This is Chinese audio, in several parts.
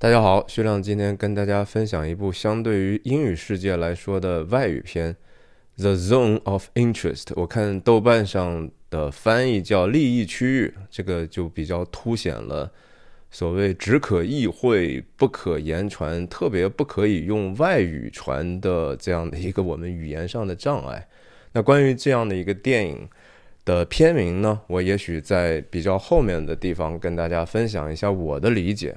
大家好，徐亮今天跟大家分享一部相对于英语世界来说的外语片，《The Zone of Interest》。我看豆瓣上的翻译叫“利益区域”，这个就比较凸显了所谓“只可意会，不可言传”，特别不可以用外语传的这样的一个我们语言上的障碍。那关于这样的一个电影的片名呢，我也许在比较后面的地方跟大家分享一下我的理解。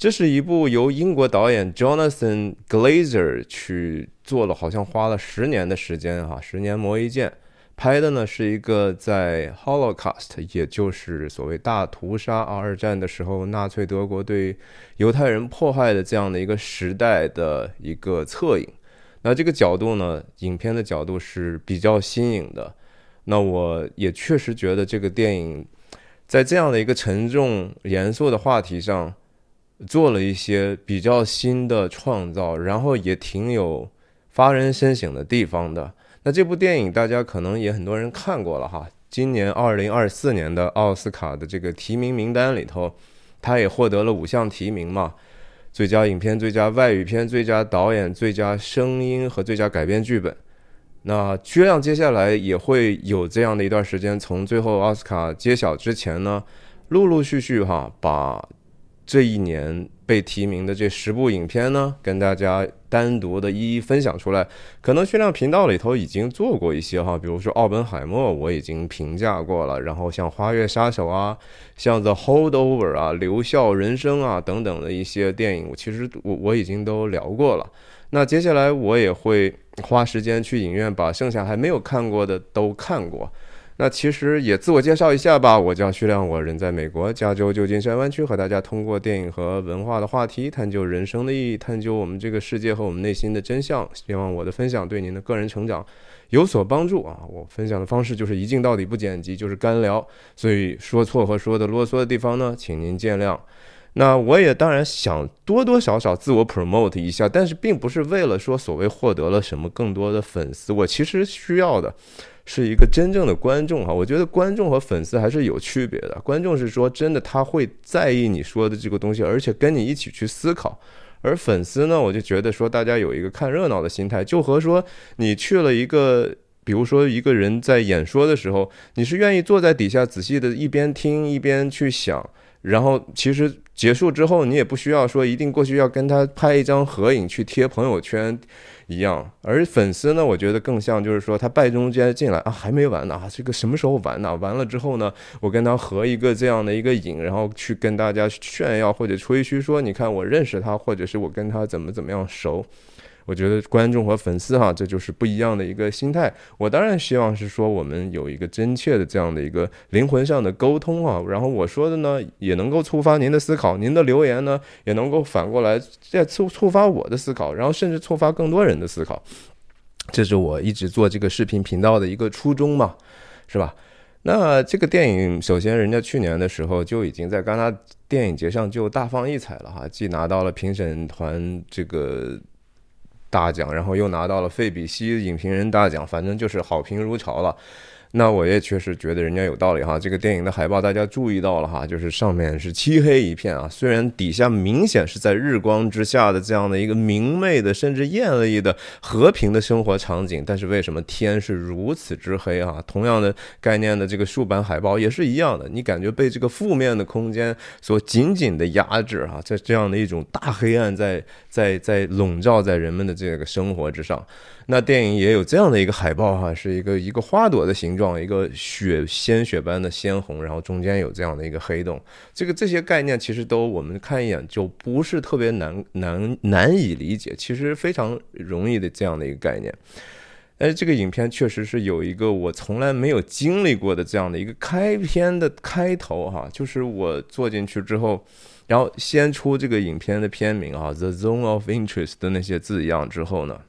这是一部由英国导演 Jonathan Glazer 去做了，好像花了十年的时间哈，十年磨一剑拍的呢，是一个在 Holocaust，也就是所谓大屠杀二战的时候，纳粹德国对犹太人迫害的这样的一个时代的一个侧影。那这个角度呢，影片的角度是比较新颖的。那我也确实觉得这个电影在这样的一个沉重严肃的话题上。做了一些比较新的创造，然后也挺有发人深省的地方的。那这部电影大家可能也很多人看过了哈。今年二零二四年的奥斯卡的这个提名名单里头，他也获得了五项提名嘛：最佳影片、最佳外语片、最佳导演、最佳声音和最佳改编剧本。那薛亮接下来也会有这样的一段时间，从最后奥斯卡揭晓之前呢，陆陆续续哈把。这一年被提名的这十部影片呢，跟大家单独的一一分享出来。可能训练频道里头已经做过一些哈，比如说《奥本海默》，我已经评价过了。然后像《花月杀手》啊，像《The Holdover》啊，《留校人生》啊等等的一些电影，我其实我我已经都聊过了。那接下来我也会花时间去影院把剩下还没有看过的都看过。那其实也自我介绍一下吧，我叫徐亮，我人在美国加州旧金山湾区，和大家通过电影和文化的话题，探究人生的意义，探究我们这个世界和我们内心的真相。希望我的分享对您的个人成长有所帮助啊！我分享的方式就是一镜到底，不剪辑，就是干聊，所以说错和说的啰嗦的地方呢，请您见谅。那我也当然想多多少少自我 promote 一下，但是并不是为了说所谓获得了什么更多的粉丝，我其实需要的。是一个真正的观众哈，我觉得观众和粉丝还是有区别的。观众是说真的，他会在意你说的这个东西，而且跟你一起去思考；而粉丝呢，我就觉得说大家有一个看热闹的心态，就和说你去了一个，比如说一个人在演说的时候，你是愿意坐在底下仔细的一边听一边去想，然后其实结束之后，你也不需要说一定过去要跟他拍一张合影去贴朋友圈。一样，而粉丝呢，我觉得更像就是说，他拜中间进来啊，还没完呢啊，这个什么时候完呢？完了之后呢，我跟他合一个这样的一个影，然后去跟大家炫耀或者吹嘘说，你看我认识他，或者是我跟他怎么怎么样熟。我觉得观众和粉丝哈，这就是不一样的一个心态。我当然希望是说，我们有一个真切的这样的一个灵魂上的沟通啊。然后我说的呢，也能够触发您的思考，您的留言呢，也能够反过来再触触发我的思考，然后甚至触发更多人的思考。这是我一直做这个视频频道的一个初衷嘛，是吧？那这个电影，首先人家去年的时候就已经在戛纳电影节上就大放异彩了哈，既拿到了评审团这个。大奖，然后又拿到了费比西影评人大奖，反正就是好评如潮了。那我也确实觉得人家有道理哈，这个电影的海报大家注意到了哈，就是上面是漆黑一片啊，虽然底下明显是在日光之下的这样的一个明媚的甚至艳丽的和平的生活场景，但是为什么天是如此之黑啊？同样的概念的这个竖版海报也是一样的，你感觉被这个负面的空间所紧紧的压制啊，在这样的一种大黑暗在在在笼罩在人们的这个生活之上。那电影也有这样的一个海报哈，是一个一个花朵的形状，一个血鲜血般的鲜红，然后中间有这样的一个黑洞。这个这些概念其实都我们看一眼就不是特别难难难以理解，其实非常容易的这样的一个概念。哎，这个影片确实是有一个我从来没有经历过的这样的一个开篇的开头哈，就是我坐进去之后，然后先出这个影片的片名啊，The Zone of Interest 的那些字样之后呢。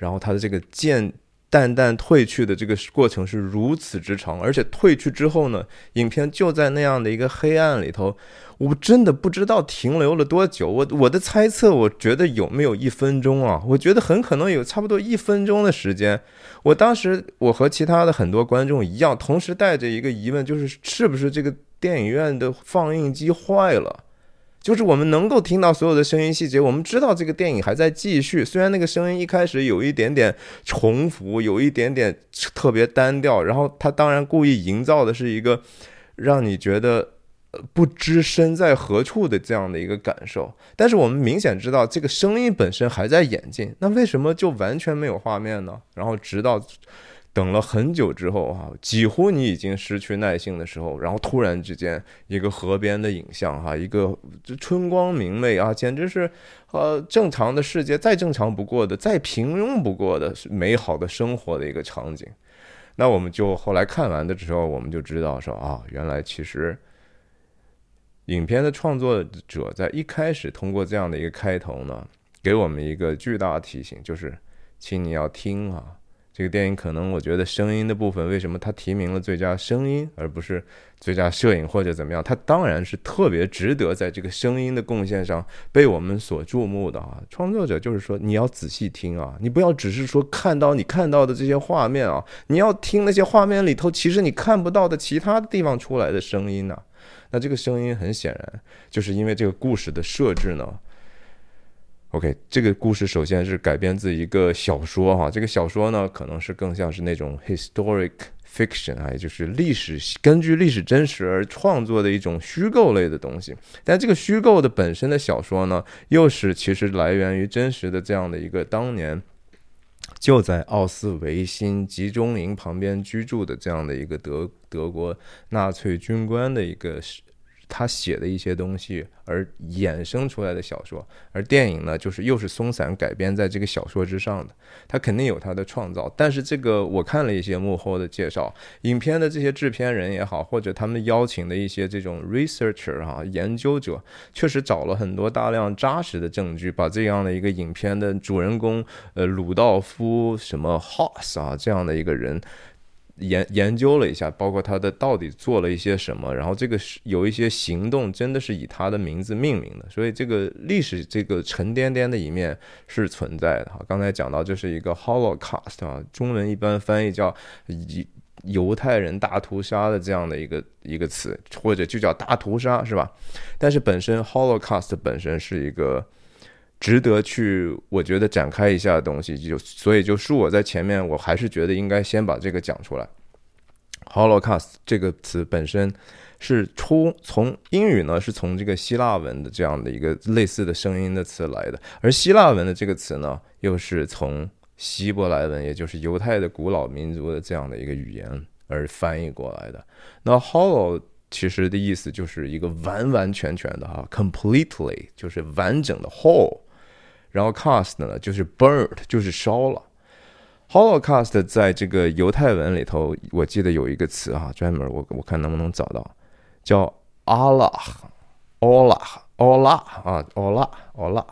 然后它的这个渐淡淡褪去的这个过程是如此之长，而且褪去之后呢，影片就在那样的一个黑暗里头，我真的不知道停留了多久。我我的猜测，我觉得有没有一分钟啊？我觉得很可能有差不多一分钟的时间。我当时我和其他的很多观众一样，同时带着一个疑问，就是是不是这个电影院的放映机坏了？就是我们能够听到所有的声音细节，我们知道这个电影还在继续。虽然那个声音一开始有一点点重复，有一点点特别单调，然后他当然故意营造的是一个让你觉得不知身在何处的这样的一个感受。但是我们明显知道这个声音本身还在演进，那为什么就完全没有画面呢？然后直到。等了很久之后哈，几乎你已经失去耐性的时候，然后突然之间一个河边的影像哈，一个春光明媚啊，简直是呃正常的世界再正常不过的，再平庸不过的美好的生活的一个场景。那我们就后来看完的时候，我们就知道说啊，原来其实影片的创作者在一开始通过这样的一个开头呢，给我们一个巨大的提醒，就是请你要听啊。这个电影可能，我觉得声音的部分，为什么它提名了最佳声音，而不是最佳摄影或者怎么样？它当然是特别值得在这个声音的贡献上被我们所注目的啊！创作者就是说，你要仔细听啊，你不要只是说看到你看到的这些画面啊，你要听那些画面里头其实你看不到的其他地方出来的声音呢。那这个声音很显然就是因为这个故事的设置呢。OK，这个故事首先是改编自一个小说哈，这个小说呢可能是更像是那种 historic fiction 啊，也就是历史根据历史真实而创作的一种虚构类的东西。但这个虚构的本身的小说呢，又是其实来源于真实的这样的一个当年就在奥斯维辛集中营旁边居住的这样的一个德德国纳粹军官的一个。他写的一些东西而衍生出来的小说，而电影呢，就是又是松散改编在这个小说之上的，他肯定有他的创造。但是这个我看了一些幕后的介绍，影片的这些制片人也好，或者他们邀请的一些这种 researcher 哈研究者，确实找了很多大量扎实的证据，把这样的一个影片的主人公呃鲁道夫什么 Hoss 啊这样的一个人。研研究了一下，包括他的到底做了一些什么，然后这个是有一些行动真的是以他的名字命名的，所以这个历史这个沉甸甸的一面是存在的哈。刚才讲到这是一个 Holocaust 啊，中文一般翻译叫犹犹太人大屠杀的这样的一个一个词，或者就叫大屠杀是吧？但是本身 Holocaust 本身是一个。值得去，我觉得展开一下的东西，就所以就恕我在前面，我还是觉得应该先把这个讲出来。Holocaust 这个词本身是出从英语呢，是从这个希腊文的这样的一个类似的声音的词来的，而希腊文的这个词呢，又是从希伯来文，也就是犹太的古老民族的这样的一个语言而翻译过来的。那 Holo 其实的意思就是一个完完全全的哈，completely 就是完整的 whole。然后 cast 呢，就是 burnt，就是烧了。Holocaust 在这个犹太文里头，我记得有一个词啊，专门我我看能不能找到，叫阿拉，奥拉，奥拉啊，奥拉，奥拉。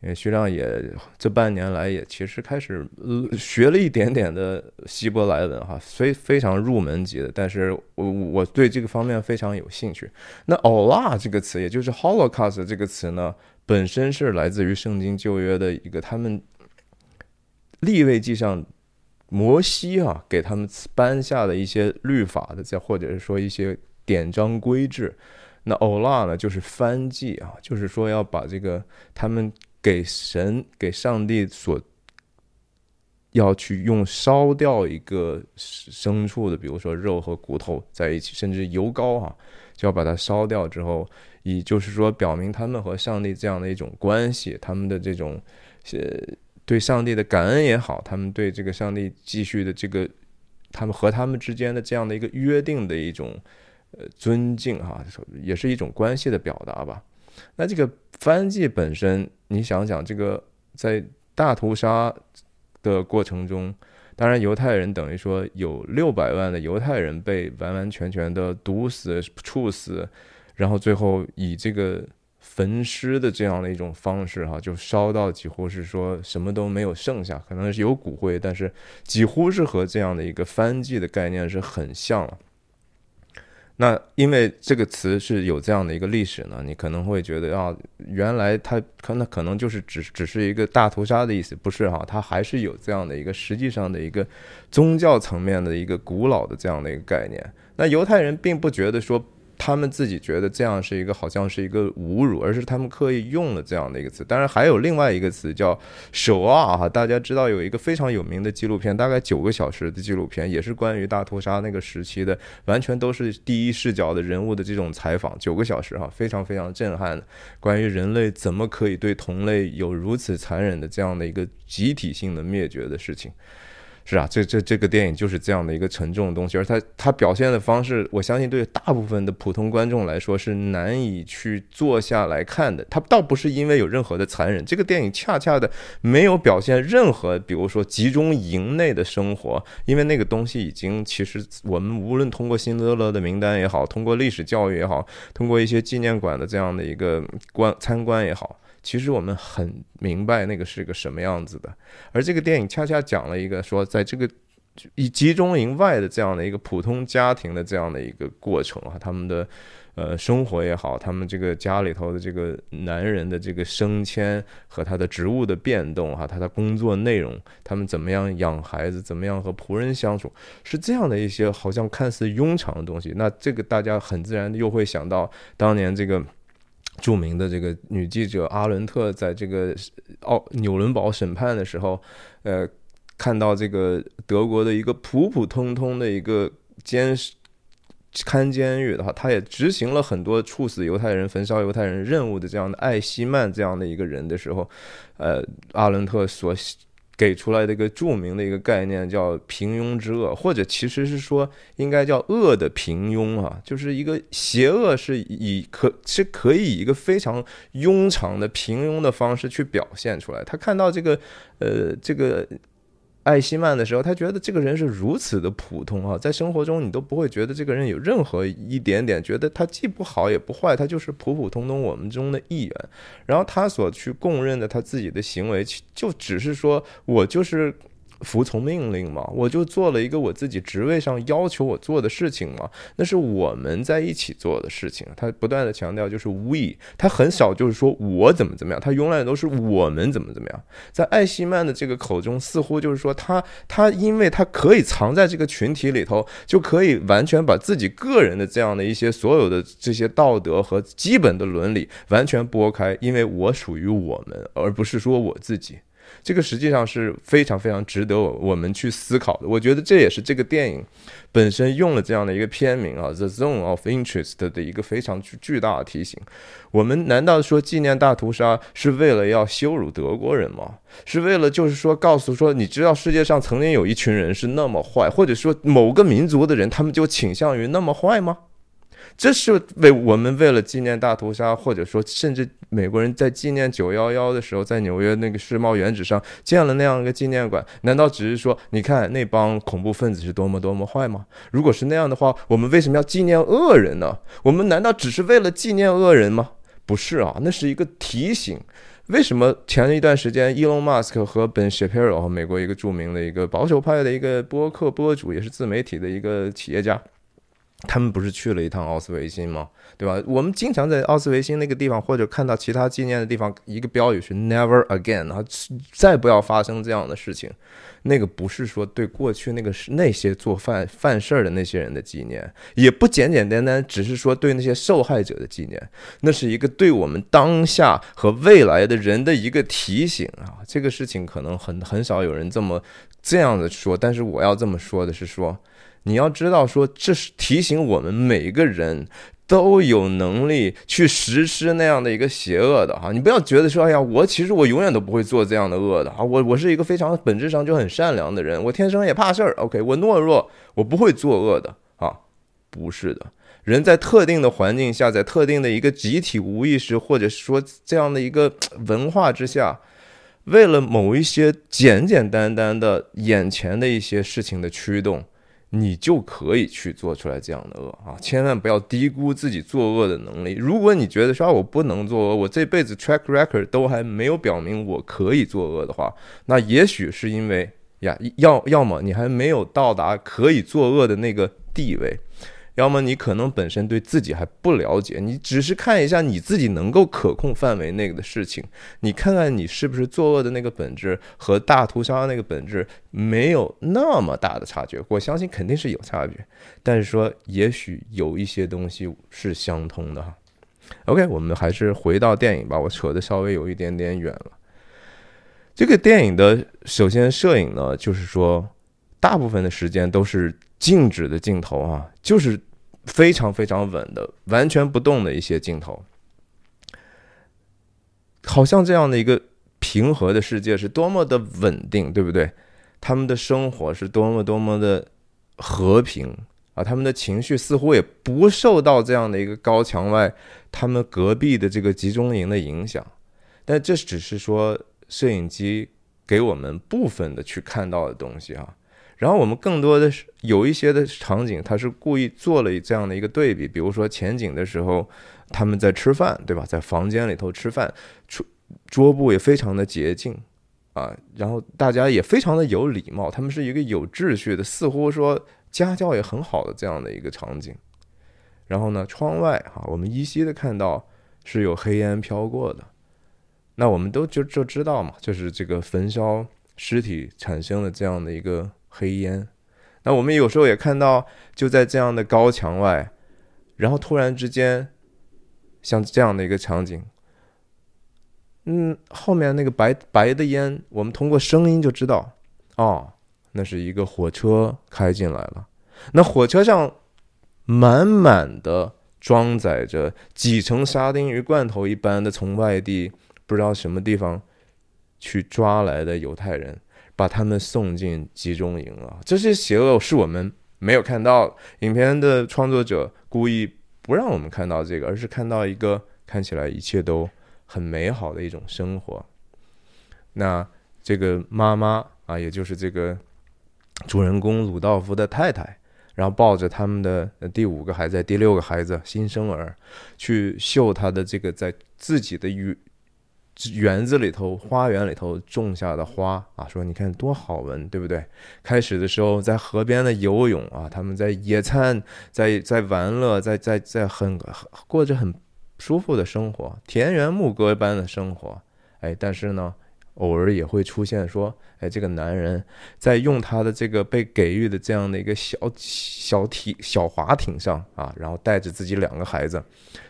因为徐亮也这半年来也其实开始呃学了一点点的希伯来文哈，非非常入门级的，但是我我对这个方面非常有兴趣。那奥拉这个词，也就是 Holocaust 这个词呢？本身是来自于圣经旧约的一个，他们立位记上摩西啊给他们颁下的一些律法的，再或者是说一些典章规制。那欧拉呢，就是翻祭啊，就是说要把这个他们给神给上帝所要去用烧掉一个牲畜的，比如说肉和骨头在一起，甚至油膏啊，就要把它烧掉之后。以就是说，表明他们和上帝这样的一种关系，他们的这种呃对上帝的感恩也好，他们对这个上帝继续的这个他们和他们之间的这样的一个约定的一种呃尊敬哈，也是一种关系的表达吧。那这个翻译本身，你想想，这个在大屠杀的过程中，当然犹太人等于说有六百万的犹太人被完完全全的毒死、处死。然后最后以这个焚尸的这样的一种方式，哈，就烧到几乎是说什么都没有剩下，可能是有骨灰，但是几乎是和这样的一个翻祭的概念是很像了。那因为这个词是有这样的一个历史呢，你可能会觉得啊，原来它可能可能就是只只是一个大屠杀的意思，不是哈？它还是有这样的一个实际上的一个宗教层面的一个古老的这样的一个概念。那犹太人并不觉得说。他们自己觉得这样是一个好像是一个侮辱，而是他们刻意用了这样的一个词。当然还有另外一个词叫“手啊”哈，大家知道有一个非常有名的纪录片，大概九个小时的纪录片，也是关于大屠杀那个时期的，完全都是第一视角的人物的这种采访，九个小时哈，非常非常震撼的，关于人类怎么可以对同类有如此残忍的这样的一个集体性的灭绝的事情。是啊，这这这个电影就是这样的一个沉重的东西，而它它表现的方式，我相信对大部分的普通观众来说是难以去坐下来看的。它倒不是因为有任何的残忍，这个电影恰恰的没有表现任何，比如说集中营内的生活，因为那个东西已经其实我们无论通过辛德勒的名单也好，通过历史教育也好，通过一些纪念馆的这样的一个观参观也好。其实我们很明白那个是个什么样子的，而这个电影恰恰讲了一个说，在这个以集中营外的这样的一个普通家庭的这样的一个过程啊，他们的呃生活也好，他们这个家里头的这个男人的这个升迁和他的职务的变动哈，他的工作内容，他们怎么样养孩子，怎么样和仆人相处，是这样的一些好像看似庸常的东西。那这个大家很自然又会想到当年这个。著名的这个女记者阿伦特在这个奥纽伦堡审判的时候，呃，看到这个德国的一个普普通通的一个监看监狱的话，他也执行了很多处死犹太人、焚烧犹太人任务的这样的艾希曼这样的一个人的时候，呃，阿伦特所。给出来的一个著名的一个概念叫“平庸之恶”，或者其实是说应该叫“恶的平庸”啊，就是一个邪恶是以可是可以以一个非常庸常的平庸的方式去表现出来。他看到这个，呃，这个。艾希曼的时候，他觉得这个人是如此的普通啊，在生活中你都不会觉得这个人有任何一点点觉得他既不好也不坏，他就是普普通通我们中的一员。然后他所去供认的他自己的行为，就只是说我就是。服从命令嘛，我就做了一个我自己职位上要求我做的事情嘛，那是我们在一起做的事情。他不断的强调就是 we，他很少就是说我怎么怎么样，他永远都是我们怎么怎么样。在艾希曼的这个口中，似乎就是说他他因为他可以藏在这个群体里头，就可以完全把自己个人的这样的一些所有的这些道德和基本的伦理完全拨开，因为我属于我们，而不是说我自己。这个实际上是非常非常值得我我们去思考的。我觉得这也是这个电影本身用了这样的一个片名啊，《The Zone of Interest》的一个非常巨大的提醒。我们难道说纪念大屠杀是为了要羞辱德国人吗？是为了就是说告诉说，你知道世界上曾经有一群人是那么坏，或者说某个民族的人他们就倾向于那么坏吗？这是为我们为了纪念大屠杀，或者说甚至美国人在纪念九幺幺的时候，在纽约那个世贸原址上建了那样一个纪念馆，难道只是说你看那帮恐怖分子是多么多么坏吗？如果是那样的话，我们为什么要纪念恶人呢？我们难道只是为了纪念恶人吗？不是啊，那是一个提醒。为什么前一段时间，伊隆马斯克和 Ben Shapiro，美国一个著名的一个保守派的一个播客播主，也是自媒体的一个企业家。他们不是去了一趟奥斯维辛吗？对吧？我们经常在奥斯维辛那个地方，或者看到其他纪念的地方，一个标语是 “Never again” 啊，再不要发生这样的事情。那个不是说对过去那个那些做犯犯事儿的那些人的纪念，也不简简单单只是说对那些受害者的纪念，那是一个对我们当下和未来的人的一个提醒啊。这个事情可能很很少有人这么这样的说，但是我要这么说的是说。你要知道，说这是提醒我们每个人都有能力去实施那样的一个邪恶的哈。你不要觉得说，哎呀，我其实我永远都不会做这样的恶的啊。我我是一个非常本质上就很善良的人，我天生也怕事儿。OK，我懦弱，我不会作恶的啊。不是的，人在特定的环境下，在特定的一个集体无意识或者说这样的一个文化之下，为了某一些简简单单的眼前的一些事情的驱动。你就可以去做出来这样的恶啊！千万不要低估自己作恶的能力。如果你觉得说我不能作恶，我这辈子 track record 都还没有表明我可以作恶的话，那也许是因为呀，要要么你还没有到达可以作恶的那个地位。要么你可能本身对自己还不了解，你只是看一下你自己能够可控范围内的事情，你看看你是不是作恶的那个本质和大屠杀那个本质没有那么大的差距。我相信肯定是有差距，但是说也许有一些东西是相通的哈。OK，我们还是回到电影吧，我扯的稍微有一点点远了。这个电影的首先摄影呢，就是说大部分的时间都是静止的镜头啊，就是。非常非常稳的，完全不动的一些镜头，好像这样的一个平和的世界是多么的稳定，对不对？他们的生活是多么多么的和平啊！他们的情绪似乎也不受到这样的一个高墙外，他们隔壁的这个集中营的影响。但这只是说摄影机给我们部分的去看到的东西啊。然后我们更多的是有一些的场景，他是故意做了这样的一个对比，比如说前景的时候，他们在吃饭，对吧？在房间里头吃饭，桌桌布也非常的洁净啊，然后大家也非常的有礼貌，他们是一个有秩序的，似乎说家教也很好的这样的一个场景。然后呢，窗外哈，我们依稀的看到是有黑烟飘过的，那我们都就就知道嘛，就是这个焚烧尸体产生的这样的一个。黑烟，那我们有时候也看到，就在这样的高墙外，然后突然之间，像这样的一个场景，嗯，后面那个白白的烟，我们通过声音就知道，哦，那是一个火车开进来了。那火车上满满的装载着几层沙丁鱼罐头一般的从外地不知道什么地方去抓来的犹太人。把他们送进集中营了，这些邪恶是我们没有看到。影片的创作者故意不让我们看到这个，而是看到一个看起来一切都很美好的一种生活。那这个妈妈啊，也就是这个主人公鲁道夫的太太，然后抱着他们的第五个孩子、第六个孩子新生儿，去秀他的这个在自己的与。园子里头、花园里头种下的花啊，说你看多好闻，对不对？开始的时候在河边的游泳啊，他们在野餐，在在玩乐，在在在很过着很舒服的生活，田园牧歌般的生活。哎，但是呢，偶尔也会出现说，哎，这个男人在用他的这个被给予的这样的一个小小艇小滑艇上啊，然后带着自己两个孩子，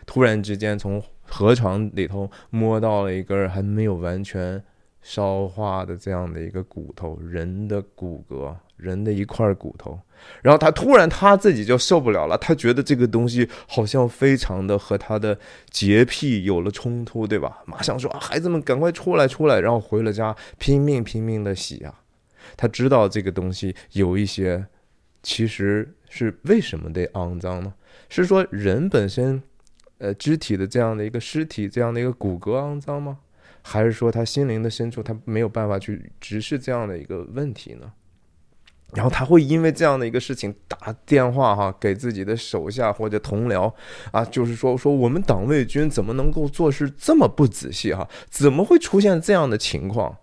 突然之间从。河床里头摸到了一根还没有完全烧化的这样的一个骨头，人的骨骼，人的一块骨头。然后他突然他自己就受不了了，他觉得这个东西好像非常的和他的洁癖有了冲突，对吧？马上说：“孩子们，赶快出来，出来！”然后回了家，拼命拼命的洗啊。他知道这个东西有一些，其实是为什么得肮脏呢？是说人本身。呃，肢体的这样的一个尸体，这样的一个骨骼肮脏吗？还是说他心灵的深处，他没有办法去直视这样的一个问题呢？然后他会因为这样的一个事情打电话哈，给自己的手下或者同僚啊，就是说说我们党卫军怎么能够做事这么不仔细哈？怎么会出现这样的情况？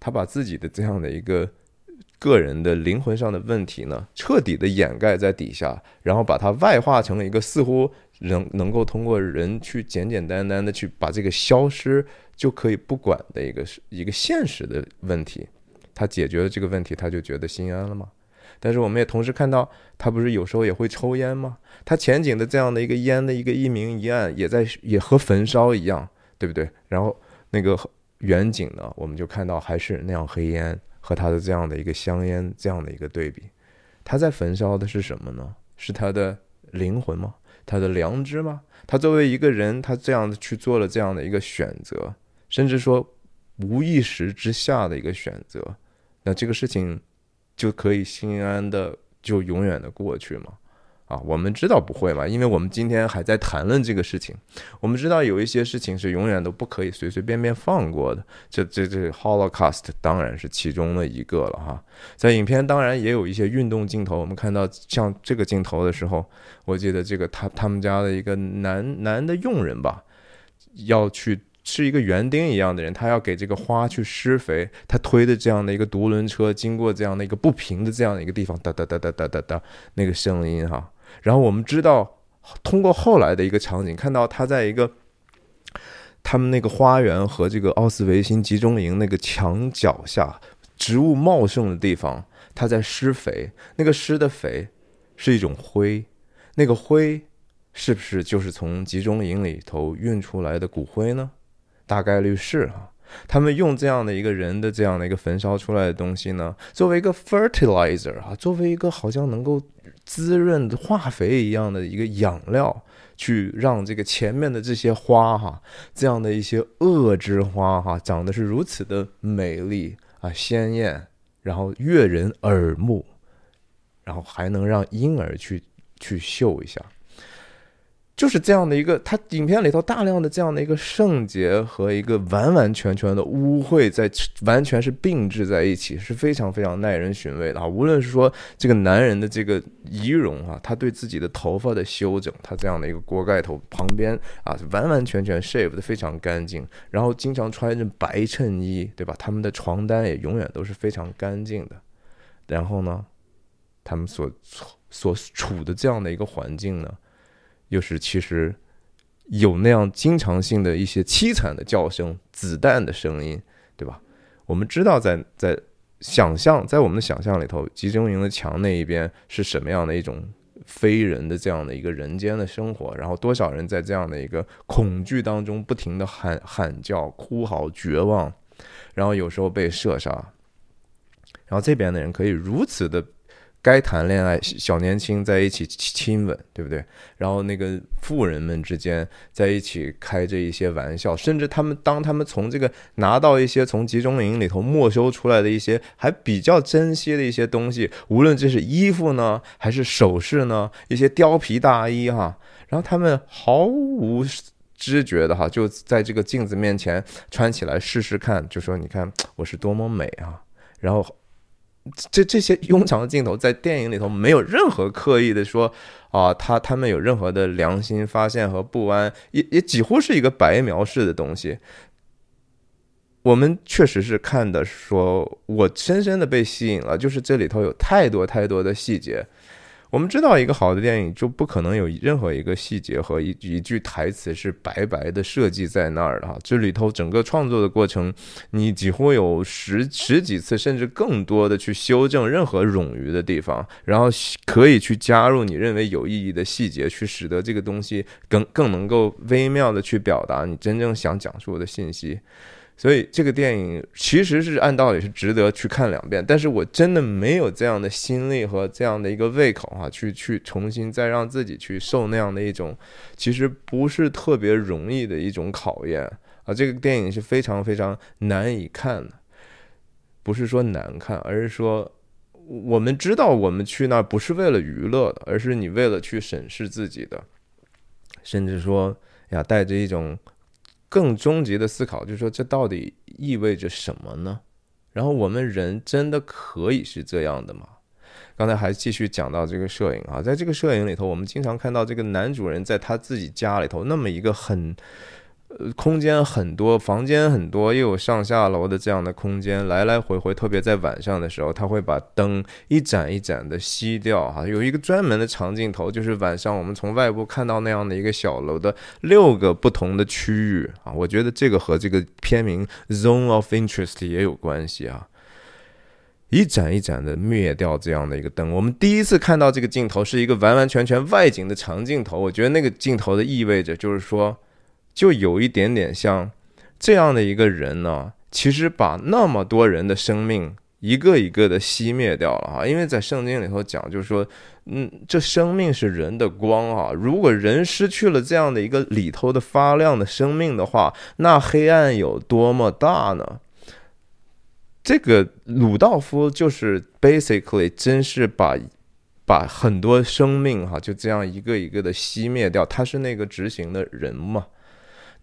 他把自己的这样的一个个人的灵魂上的问题呢，彻底的掩盖在底下，然后把它外化成了一个似乎。能能够通过人去简简单单的去把这个消失就可以不管的一个一个现实的问题，他解决了这个问题，他就觉得心安了吗？但是我们也同时看到，他不是有时候也会抽烟吗？他前景的这样的一个烟的一个一明一暗，也在也和焚烧一样，对不对？然后那个远景呢，我们就看到还是那样黑烟和他的这样的一个香烟这样的一个对比，他在焚烧的是什么呢？是他的灵魂吗？他的良知吗？他作为一个人，他这样子去做了这样的一个选择，甚至说无意识之下的一个选择，那这个事情就可以心安的就永远的过去吗？啊，我们知道不会嘛，因为我们今天还在谈论这个事情。我们知道有一些事情是永远都不可以随随便便放过的。这这这 Holocaust 当然是其中的一个了哈。在影片当然也有一些运动镜头，我们看到像这个镜头的时候，我记得这个他他们家的一个男男的佣人吧，要去。是一个园丁一样的人，他要给这个花去施肥，他推的这样的一个独轮车经过这样的一个不平的这样的一个地方，哒哒哒哒哒哒哒，那个声音哈，然后我们知道，通过后来的一个场景，看到他在一个他们那个花园和这个奥斯维辛集中营那个墙脚下植物茂盛的地方，他在施肥。那个施的肥是一种灰，那个灰是不是就是从集中营里头运出来的骨灰呢？大概率是哈。他们用这样的一个人的这样的一个焚烧出来的东西呢，作为一个 fertilizer 啊，作为一个好像能够滋润化肥一样的一个养料，去让这个前面的这些花哈，这样的一些恶之花哈，长得是如此的美丽啊鲜艳，然后悦人耳目，然后还能让婴儿去去嗅一下。就是这样的一个，他影片里头大量的这样的一个圣洁和一个完完全全的污秽，在完全是并置在一起，是非常非常耐人寻味的啊！无论是说这个男人的这个仪容啊，他对自己的头发的修整，他这样的一个锅盖头旁边啊，完完全全 shave 的非常干净，然后经常穿着白衬衣，对吧？他们的床单也永远都是非常干净的。然后呢，他们所所处的这样的一个环境呢？又是其实有那样经常性的一些凄惨的叫声、子弹的声音，对吧？我们知道，在在想象，在我们的想象里头，集中营的墙那一边是什么样的一种非人的这样的一个人间的生活？然后多少人在这样的一个恐惧当中不停的喊喊叫、哭嚎、绝望，然后有时候被射杀，然后这边的人可以如此的。该谈恋爱，小年轻在一起亲吻，对不对？然后那个富人们之间在一起开着一些玩笑，甚至他们当他们从这个拿到一些从集中营里头没收出来的一些还比较珍惜的一些东西，无论这是衣服呢，还是首饰呢，一些貂皮大衣哈，然后他们毫无知觉的哈，就在这个镜子面前穿起来试试看，就说你看我是多么美啊，然后。这这些庸常的镜头在电影里头没有任何刻意的说啊，他他们有任何的良心发现和不安，也也几乎是一个白描式的东西。我们确实是看的，说我深深的被吸引了，就是这里头有太多太多的细节。我们知道，一个好的电影就不可能有任何一个细节和一一句台词是白白的设计在那儿的哈。这里头整个创作的过程，你几乎有十十几次甚至更多的去修正任何冗余的地方，然后可以去加入你认为有意义的细节，去使得这个东西更更能够微妙的去表达你真正想讲述的信息。所以这个电影其实是按道理是值得去看两遍，但是我真的没有这样的心力和这样的一个胃口啊，去去重新再让自己去受那样的一种，其实不是特别容易的一种考验啊。这个电影是非常非常难以看的，不是说难看，而是说我们知道我们去那不是为了娱乐的，而是你为了去审视自己的，甚至说呀，带着一种。更终极的思考就是说，这到底意味着什么呢？然后我们人真的可以是这样的吗？刚才还继续讲到这个摄影啊，在这个摄影里头，我们经常看到这个男主人在他自己家里头那么一个很。空间很多，房间很多，又有上下楼的这样的空间，来来回回，特别在晚上的时候，他会把灯一盏一盏的熄掉，哈，有一个专门的长镜头，就是晚上我们从外部看到那样的一个小楼的六个不同的区域啊，我觉得这个和这个片名 Zone of Interest 也有关系啊，一盏一盏的灭掉这样的一个灯，我们第一次看到这个镜头是一个完完全全外景的长镜头，我觉得那个镜头的意味着就是说。就有一点点像这样的一个人呢，其实把那么多人的生命一个一个的熄灭掉了啊！因为在圣经里头讲，就是说，嗯，这生命是人的光啊。如果人失去了这样的一个里头的发亮的生命的话，那黑暗有多么大呢？这个鲁道夫就是 basically 真是把把很多生命哈就这样一个一个的熄灭掉。他是那个执行的人嘛。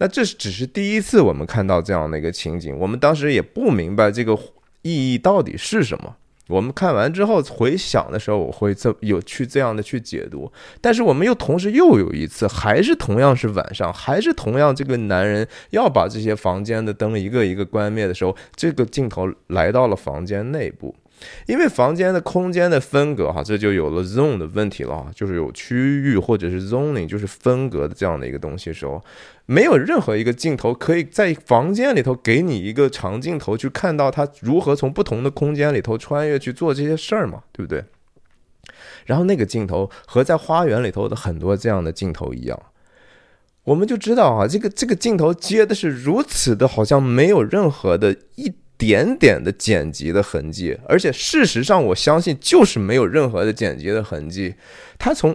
那这只是第一次我们看到这样的一个情景，我们当时也不明白这个意义到底是什么。我们看完之后回想的时候，我会这有去这样的去解读。但是我们又同时又有一次，还是同样是晚上，还是同样这个男人要把这些房间的灯一个一个关灭的时候，这个镜头来到了房间内部。因为房间的空间的分隔哈，这就有了 zone 的问题了哈，就是有区域或者是 zoning，就是分隔的这样的一个东西的时候，没有任何一个镜头可以在房间里头给你一个长镜头去看到它如何从不同的空间里头穿越去做这些事儿嘛，对不对？然后那个镜头和在花园里头的很多这样的镜头一样，我们就知道啊，这个这个镜头接的是如此的，好像没有任何的一。点点的剪辑的痕迹，而且事实上，我相信就是没有任何的剪辑的痕迹。它从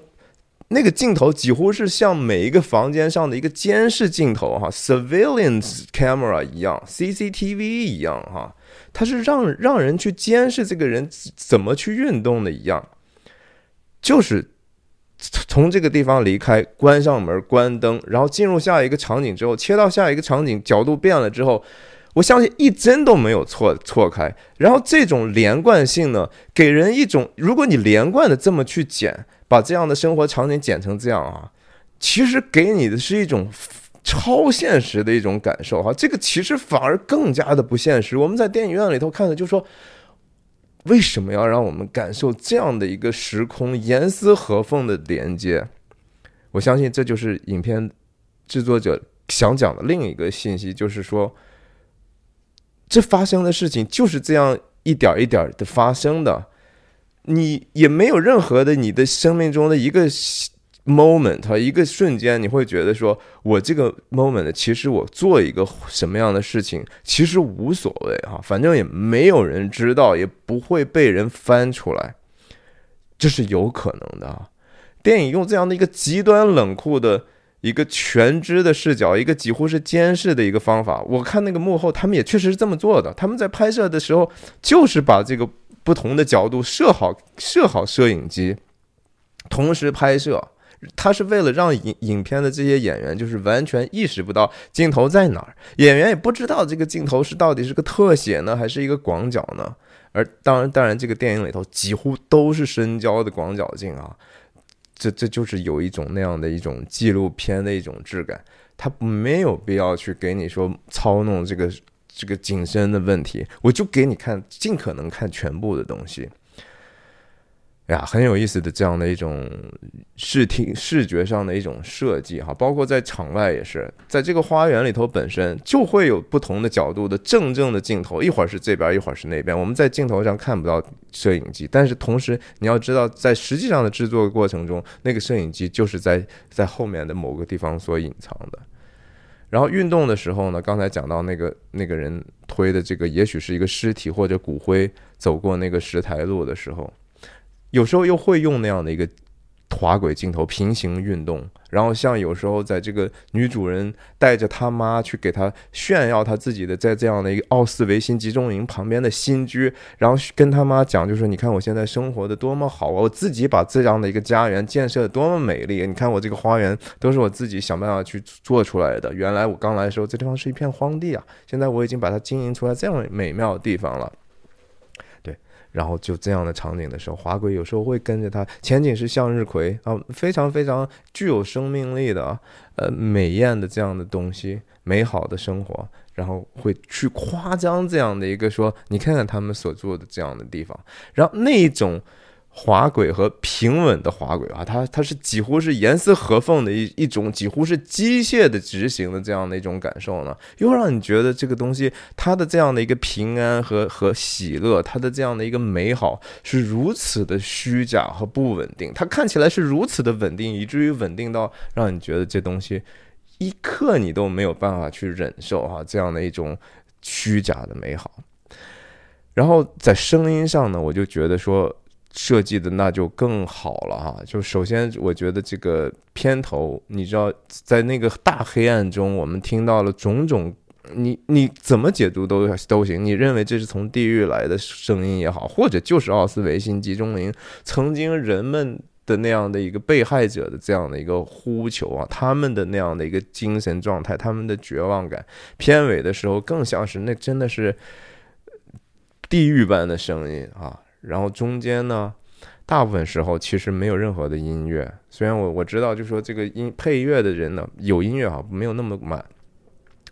那个镜头几乎是像每一个房间上的一个监视镜头，哈，surveillance camera 一样，CCTV 一样，哈，它是让让人去监视这个人怎么去运动的一样。就是从这个地方离开，关上门，关灯，然后进入下一个场景之后，切到下一个场景，角度变了之后。我相信一帧都没有错错开，然后这种连贯性呢，给人一种，如果你连贯的这么去剪，把这样的生活场景剪成这样啊，其实给你的是一种超现实的一种感受哈。这个其实反而更加的不现实。我们在电影院里头看的，就说为什么要让我们感受这样的一个时空严丝合缝的连接？我相信这就是影片制作者想讲的另一个信息，就是说。这发生的事情就是这样一点一点的发生的，你也没有任何的你的生命中的一个 moment 一个瞬间，你会觉得说我这个 moment 其实我做一个什么样的事情其实无所谓哈，反正也没有人知道，也不会被人翻出来，这是有可能的。电影用这样的一个极端冷酷的。一个全知的视角，一个几乎是监视的一个方法。我看那个幕后，他们也确实是这么做的。他们在拍摄的时候，就是把这个不同的角度设好，设好摄影机，同时拍摄。他是为了让影影片的这些演员，就是完全意识不到镜头在哪儿，演员也不知道这个镜头是到底是个特写呢，还是一个广角呢？而当然，当然，这个电影里头几乎都是深焦的广角镜啊。这这就是有一种那样的一种纪录片的一种质感，他没有必要去给你说操弄这个这个景深的问题，我就给你看，尽可能看全部的东西。呀，很有意思的这样的一种视听视觉上的一种设计哈，包括在场外也是，在这个花园里头本身就会有不同的角度的正正的镜头，一会儿是这边，一会儿是那边，我们在镜头上看不到摄影机，但是同时你要知道，在实际上的制作过程中，那个摄影机就是在在后面的某个地方所隐藏的。然后运动的时候呢，刚才讲到那个那个人推的这个，也许是一个尸体或者骨灰走过那个石台路的时候。有时候又会用那样的一个滑轨镜头平行运动，然后像有时候在这个女主人带着她妈去给她炫耀她自己的在这样的一个奥斯维辛集中营旁边的新居，然后跟他妈讲，就说你看我现在生活的多么好啊，我自己把这样的一个家园建设的多么美丽，你看我这个花园都是我自己想办法去做出来的。原来我刚来的时候这地方是一片荒地啊，现在我已经把它经营出来这样美妙的地方了。然后就这样的场景的时候，滑轨有时候会跟着它。前景是向日葵啊，非常非常具有生命力的，呃，美艳的这样的东西，美好的生活，然后会去夸张这样的一个说，你看看他们所做的这样的地方，然后那一种。滑轨和平稳的滑轨啊，它它是几乎是严丝合缝的一一种，几乎是机械的执行的这样的一种感受呢，又让你觉得这个东西它的这样的一个平安和和喜乐，它的这样的一个美好是如此的虚假和不稳定，它看起来是如此的稳定，以至于稳定到让你觉得这东西一刻你都没有办法去忍受啊，这样的一种虚假的美好。然后在声音上呢，我就觉得说。设计的那就更好了哈，就首先我觉得这个片头，你知道在那个大黑暗中，我们听到了种种，你你怎么解读都都行。你认为这是从地狱来的声音也好，或者就是奥斯维辛集中营曾经人们的那样的一个被害者的这样的一个呼求啊，他们的那样的一个精神状态，他们的绝望感。片尾的时候更像是那真的是地狱般的声音啊。然后中间呢，大部分时候其实没有任何的音乐。虽然我我知道，就说这个音配乐的人呢有音乐哈，没有那么满。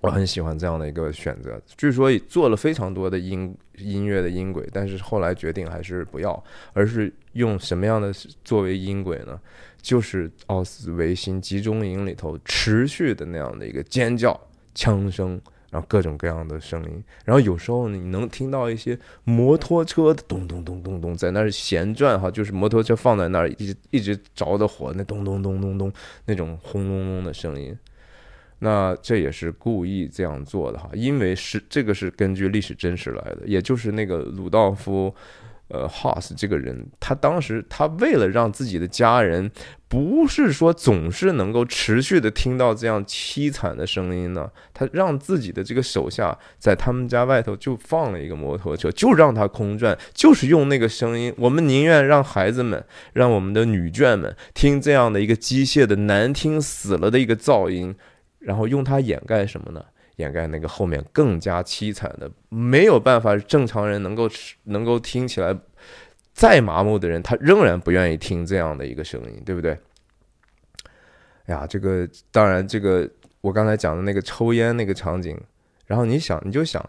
我很喜欢这样的一个选择。据说做了非常多的音音乐的音轨，但是后来决定还是不要，而是用什么样的作为音轨呢？就是奥斯维辛集中营里头持续的那样的一个尖叫、枪声。然后各种各样的声音，然后有时候你能听到一些摩托车的咚咚咚咚咚在那儿旋转哈，就是摩托车放在那儿一直一直着的火，那咚咚咚咚咚那种轰隆隆的声音，那这也是故意这样做的哈，因为是这个是根据历史真实来的，也就是那个鲁道夫。呃，House 这个人，他当时他为了让自己的家人不是说总是能够持续的听到这样凄惨的声音呢，他让自己的这个手下在他们家外头就放了一个摩托车，就让他空转，就是用那个声音。我们宁愿让孩子们、让我们的女眷们听这样的一个机械的难听死了的一个噪音，然后用它掩盖什么呢？掩盖那个后面更加凄惨的，没有办法正常人能够能够听起来再麻木的人，他仍然不愿意听这样的一个声音，对不对？哎呀，这个当然，这个我刚才讲的那个抽烟那个场景，然后你想，你就想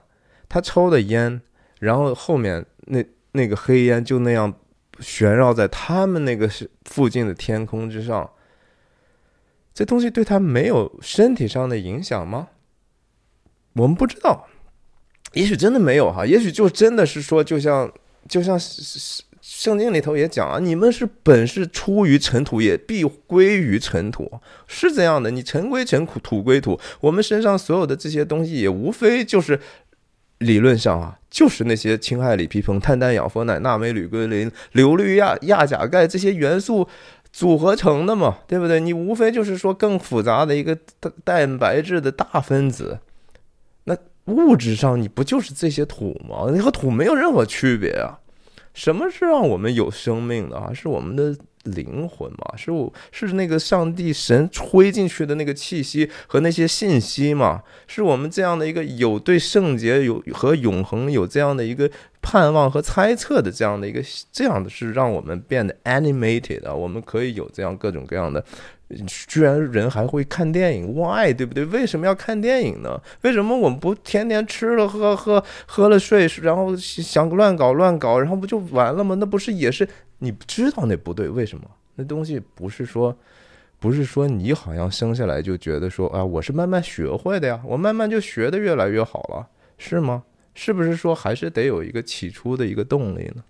他抽的烟，然后后面那那个黑烟就那样旋绕在他们那个是附近的天空之上，这东西对他没有身体上的影响吗？我们不知道，也许真的没有哈，也许就真的是说，就像就像圣经里头也讲啊，你们是本是出于尘土，也必归于尘土，是这样的。你尘归尘，土土归土。我们身上所有的这些东西，也无非就是理论上啊，就是那些氢氦锂铍硼碳氮氧氟氖钠镁铝硅磷硫氯氩氩钾钙这些元素组合成的嘛，对不对？你无非就是说更复杂的一个蛋白质的大分子。物质上，你不就是这些土吗？你和土没有任何区别啊！什么是让我们有生命的啊？是我们的灵魂嘛？是我是那个上帝神吹进去的那个气息和那些信息嘛？是我们这样的一个有对圣洁有和永恒有这样的一个盼望和猜测的这样的一个这样的是让我们变得 animated 啊！我们可以有这样各种各样的。居然人还会看电影，Why？对不对？为什么要看电影呢？为什么我们不天天吃了喝喝喝了睡，然后想乱搞乱搞，然后不就完了吗？那不是也是你知道那不对？为什么？那东西不是说，不是说你好像生下来就觉得说啊，我是慢慢学会的呀，我慢慢就学的越来越好了，是吗？是不是说还是得有一个起初的一个动力呢？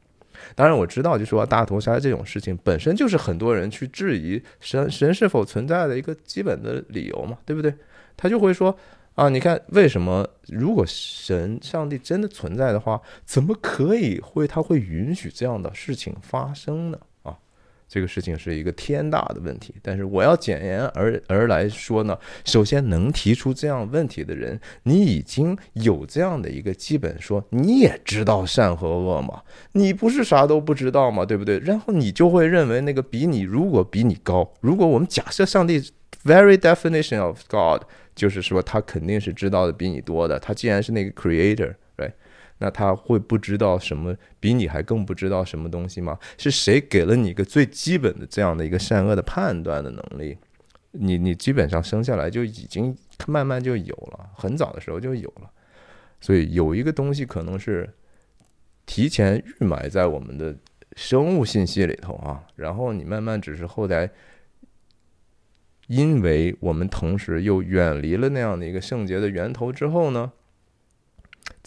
当然我知道，就说大屠杀这种事情本身就是很多人去质疑神神是否存在的一个基本的理由嘛，对不对？他就会说啊，你看为什么如果神上帝真的存在的话，怎么可以会他会允许这样的事情发生呢？这个事情是一个天大的问题，但是我要简言而而来说呢，首先能提出这样问题的人，你已经有这样的一个基本说，你也知道善和恶嘛，你不是啥都不知道嘛，对不对？然后你就会认为那个比你如果比你高，如果我们假设上帝 very definition of God 就是说他肯定是知道的比你多的，他既然是那个 creator。那他会不知道什么比你还更不知道什么东西吗？是谁给了你一个最基本的这样的一个善恶的判断的能力？你你基本上生下来就已经慢慢就有了，很早的时候就有了。所以有一个东西可能是提前预埋在我们的生物信息里头啊，然后你慢慢只是后来，因为我们同时又远离了那样的一个圣洁的源头之后呢？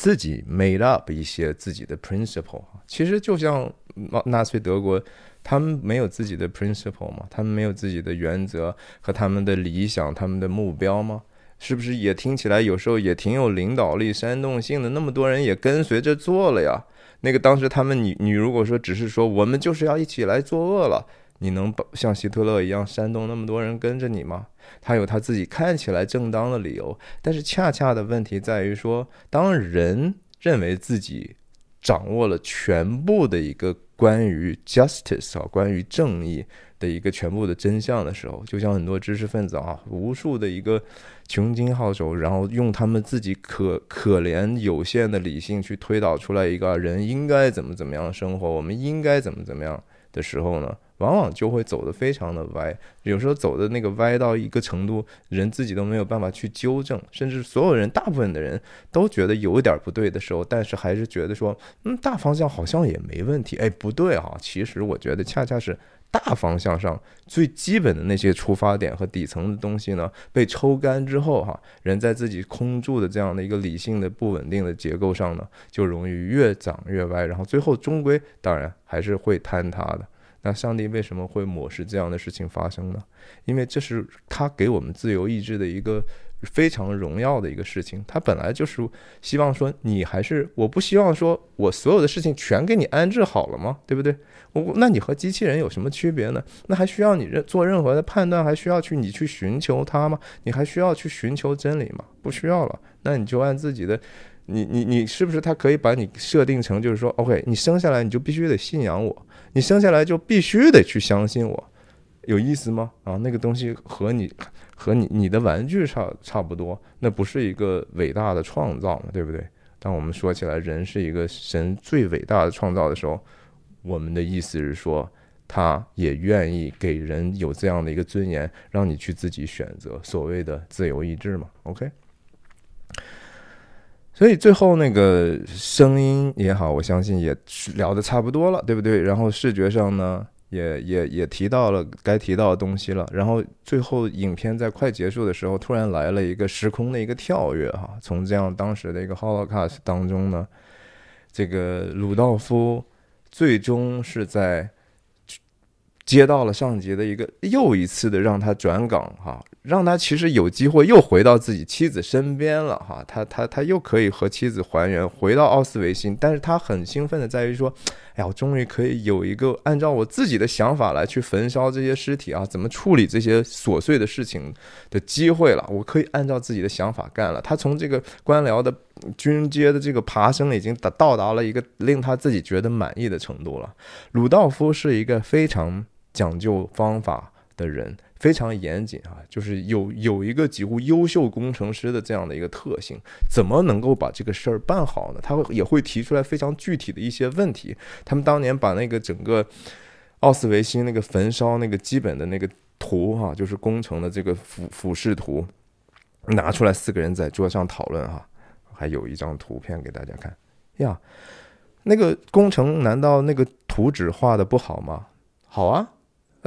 自己 made up 一些自己的 principle，其实就像纳纳粹德国，他们没有自己的 principle 吗？他们没有自己的原则和他们的理想、他们的目标吗？是不是也听起来有时候也挺有领导力、煽动性的？那么多人也跟随着做了呀。那个当时他们，你你如果说只是说我们就是要一起来作恶了。你能像希特勒一样煽动那么多人跟着你吗？他有他自己看起来正当的理由，但是恰恰的问题在于说，当人认为自己掌握了全部的一个关于 justice 啊，关于正义的一个全部的真相的时候，就像很多知识分子啊，无数的一个穷经好手，然后用他们自己可可怜有限的理性去推导出来一个人应该怎么怎么样生活，我们应该怎么怎么样的时候呢？往往就会走得非常的歪。有时候走的那个歪到一个程度，人自己都没有办法去纠正，甚至所有人大部分的人都觉得有一点不对的时候，但是还是觉得说，嗯，大方向好像也没问题。哎，不对哈，其实我觉得恰恰是。大方向上最基本的那些出发点和底层的东西呢，被抽干之后，哈，人在自己空住的这样的一个理性的不稳定的结构上呢，就容易越长越歪，然后最后终归当然还是会坍塌的。那上帝为什么会抹示这样的事情发生呢？因为这是他给我们自由意志的一个。非常荣耀的一个事情，他本来就是希望说你还是我不希望说我所有的事情全给你安置好了吗？对不对？我那你和机器人有什么区别呢？那还需要你任做任何的判断，还需要去你去寻求它吗？你还需要去寻求真理吗？不需要了，那你就按自己的，你你你是不是他可以把你设定成就是说，OK，你生下来你就必须得信仰我，你生下来就必须得去相信我。有意思吗？啊，那个东西和你和你你的玩具差差不多，那不是一个伟大的创造嘛，对不对？当我们说起来人是一个神最伟大的创造的时候，我们的意思是说，他也愿意给人有这样的一个尊严，让你去自己选择所谓的自由意志嘛。OK，所以最后那个声音也好，我相信也聊的差不多了，对不对？然后视觉上呢？也也也提到了该提到的东西了，然后最后影片在快结束的时候，突然来了一个时空的一个跳跃哈，从这样当时的一个 Holocaust 当中呢，这个鲁道夫最终是在接到了上级的一个又一次的让他转岗哈。让他其实有机会又回到自己妻子身边了哈，他他他又可以和妻子还原，回到奥斯维辛。但是他很兴奋的在于说，哎呀，我终于可以有一个按照我自己的想法来去焚烧这些尸体啊，怎么处理这些琐碎的事情的机会了。我可以按照自己的想法干了。他从这个官僚的军阶的这个爬升已经达到达了一个令他自己觉得满意的程度了。鲁道夫是一个非常讲究方法的人。非常严谨啊，就是有有一个几乎优秀工程师的这样的一个特性，怎么能够把这个事儿办好呢？他会也会提出来非常具体的一些问题。他们当年把那个整个奥斯维辛那个焚烧那个基本的那个图哈，就是工程的这个俯俯视图拿出来，四个人在桌上讨论哈，还有一张图片给大家看呀。那个工程难道那个图纸画的不好吗？好啊。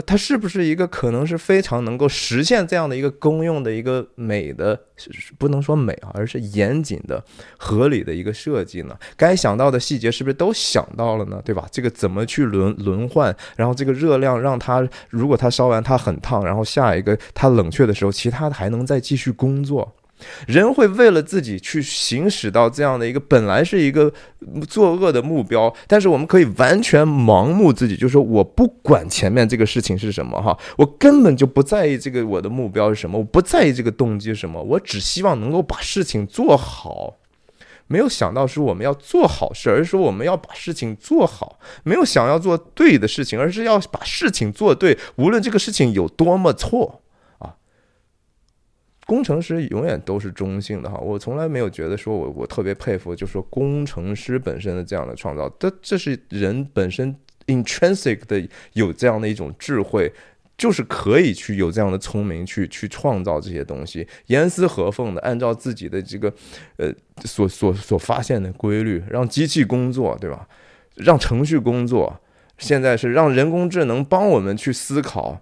它是不是一个可能是非常能够实现这样的一个公用的一个美的，不能说美啊，而是严谨的、合理的一个设计呢？该想到的细节是不是都想到了呢？对吧？这个怎么去轮轮换？然后这个热量让它，如果它烧完它很烫，然后下一个它冷却的时候，其他的还能再继续工作。人会为了自己去行使到这样的一个本来是一个作恶的目标，但是我们可以完全盲目自己，就是说我不管前面这个事情是什么哈，我根本就不在意这个我的目标是什么，我不在意这个动机是什么，我只希望能够把事情做好。没有想到是我们要做好事，而是说我们要把事情做好，没有想要做对的事情，而是要把事情做对，无论这个事情有多么错。工程师永远都是中性的哈，我从来没有觉得说我我特别佩服，就是说工程师本身的这样的创造，这这是人本身 intrinsic 的有这样的一种智慧，就是可以去有这样的聪明去去创造这些东西，严丝合缝的按照自己的这个呃所所所发现的规律，让机器工作，对吧？让程序工作，现在是让人工智能帮我们去思考，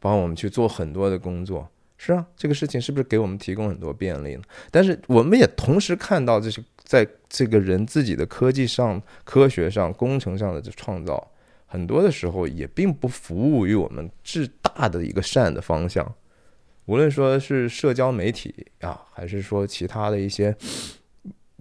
帮我们去做很多的工作。是啊，这个事情是不是给我们提供很多便利呢？但是我们也同时看到，这是在这个人自己的科技上、科学上、工程上的这创造，很多的时候也并不服务于我们至大的一个善的方向。无论说是社交媒体啊，还是说其他的一些，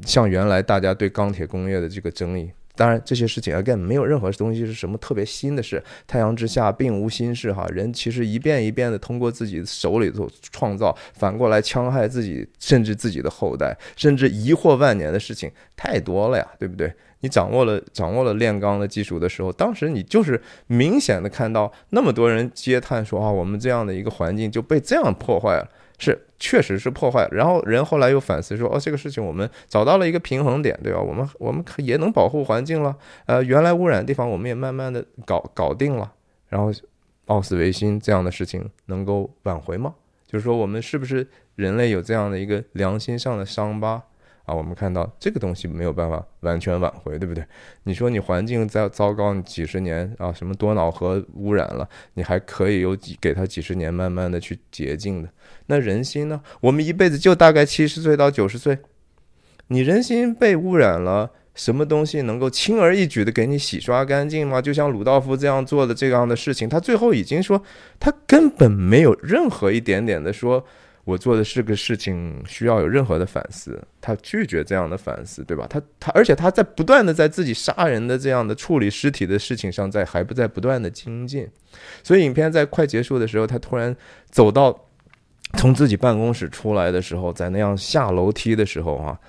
像原来大家对钢铁工业的这个争议。当然，这些事情 again 没有任何东西是什么特别新的事，太阳之下并无新事哈。人其实一遍一遍的通过自己手里头创造，反过来戕害自己，甚至自己的后代，甚至疑惑万年的事情太多了呀，对不对？你掌握了掌握了炼钢的技术的时候，当时你就是明显的看到那么多人嗟叹说啊，我们这样的一个环境就被这样破坏了。是，确实是破坏。然后人后来又反思说：“哦，这个事情我们找到了一个平衡点，对吧？我们我们也能保护环境了。呃，原来污染的地方我们也慢慢的搞搞定了。然后奥斯维辛这样的事情能够挽回吗？就是说，我们是不是人类有这样的一个良心上的伤疤？啊，我们看到这个东西没有办法完全挽回，对不对？你说你环境再糟糕，你几十年啊，什么多瑙河污染了，你还可以有几给他几十年慢慢的去洁净的。那人心呢？我们一辈子就大概七十岁到九十岁，你人心被污染了，什么东西能够轻而易举的给你洗刷干净吗？就像鲁道夫这样做的这样的事情，他最后已经说，他根本没有任何一点点的说。我做的是个事情，需要有任何的反思，他拒绝这样的反思，对吧？他他，而且他在不断的在自己杀人的这样的处理尸体的事情上，在还不在不断的精进。所以影片在快结束的时候，他突然走到从自己办公室出来的时候，在那样下楼梯的时候啊，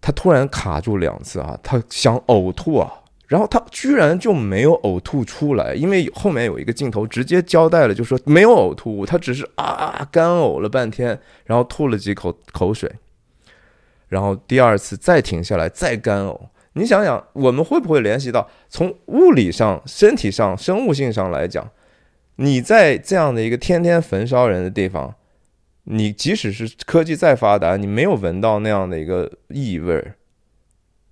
他突然卡住两次啊，他想呕吐啊。然后他居然就没有呕吐出来，因为后面有一个镜头直接交代了，就说没有呕吐物，他只是啊干呕了半天，然后吐了几口口水，然后第二次再停下来再干呕。你想想，我们会不会联系到从物理上、身体上、生物性上来讲，你在这样的一个天天焚烧人的地方，你即使是科技再发达，你没有闻到那样的一个异味儿，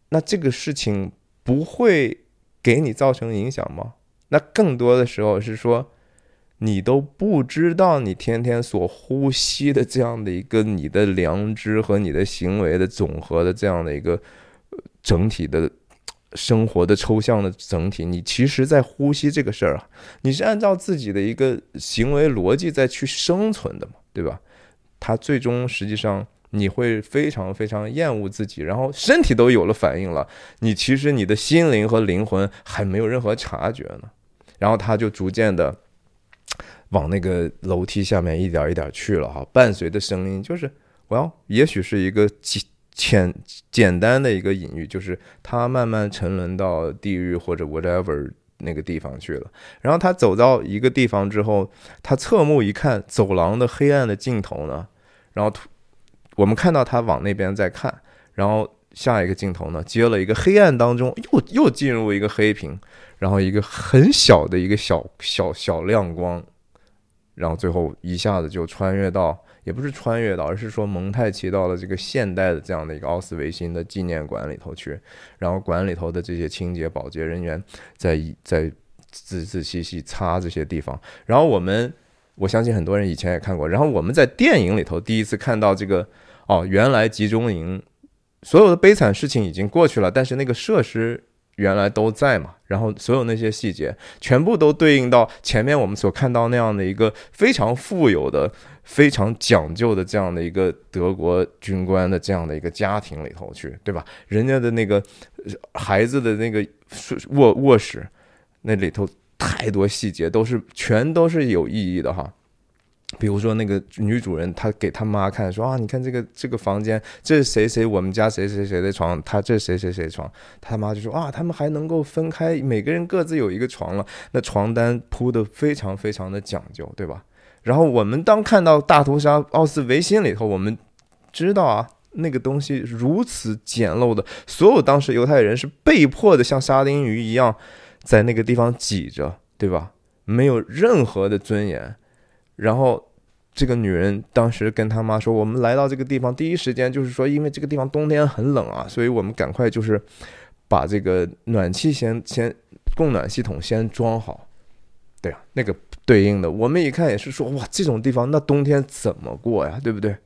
那这个事情。不会给你造成影响吗？那更多的时候是说，你都不知道你天天所呼吸的这样的一个你的良知和你的行为的总和的这样的一个整体的生活的抽象的整体，你其实在呼吸这个事儿啊，你是按照自己的一个行为逻辑在去生存的嘛，对吧？它最终实际上。你会非常非常厌恶自己，然后身体都有了反应了，你其实你的心灵和灵魂还没有任何察觉呢。然后他就逐渐的往那个楼梯下面一点一点去了哈，伴随的声音就是，我要也许是一个简简单的一个隐喻，就是他慢慢沉沦到地狱或者 whatever 那个地方去了。然后他走到一个地方之后，他侧目一看，走廊的黑暗的尽头呢，然后突。我们看到他往那边在看，然后下一个镜头呢，接了一个黑暗当中又又进入一个黑屏，然后一个很小的一个小小小亮光，然后最后一下子就穿越到，也不是穿越到，而是说蒙太奇到了这个现代的这样的一个奥斯维辛的纪念馆里头去，然后馆里头的这些清洁保洁人员在在仔仔细细擦这些地方，然后我们我相信很多人以前也看过，然后我们在电影里头第一次看到这个。哦，原来集中营所有的悲惨事情已经过去了，但是那个设施原来都在嘛。然后所有那些细节全部都对应到前面我们所看到那样的一个非常富有的、非常讲究的这样的一个德国军官的这样的一个家庭里头去，对吧？人家的那个孩子的那个卧卧室那里头太多细节都是全都是有意义的哈。比如说那个女主人，她给她妈看，说啊，你看这个这个房间，这是谁谁我们家谁谁谁的床，她这谁谁谁床，她妈就说啊，他们还能够分开，每个人各自有一个床了，那床单铺的非常非常的讲究，对吧？然后我们当看到大屠杀奥斯维辛里头，我们知道啊，那个东西如此简陋的，所有当时犹太人是被迫的像沙丁鱼一样在那个地方挤着，对吧？没有任何的尊严。然后，这个女人当时跟她妈说：“我们来到这个地方，第一时间就是说，因为这个地方冬天很冷啊，所以我们赶快就是把这个暖气先先供暖系统先装好。”对啊，那个对应的，我们一看也是说：“哇，这种地方那冬天怎么过呀？对不对？”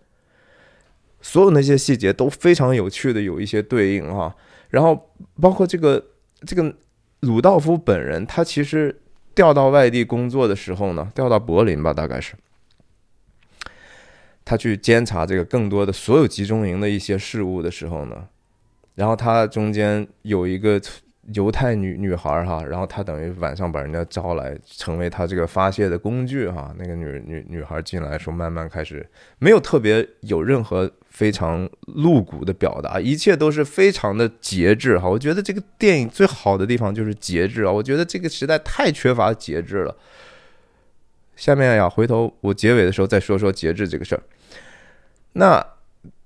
所有那些细节都非常有趣的，有一些对应哈。然后包括这个这个鲁道夫本人，他其实。调到外地工作的时候呢，调到柏林吧，大概是他去监察这个更多的所有集中营的一些事务的时候呢，然后他中间有一个犹太女女孩哈，然后他等于晚上把人家招来，成为他这个发泄的工具哈。那个女女女孩进来说，慢慢开始没有特别有任何。非常露骨的表达，一切都是非常的节制哈。我觉得这个电影最好的地方就是节制啊。我觉得这个时代太缺乏节制了。下面呀，回头我结尾的时候再说说节制这个事儿。那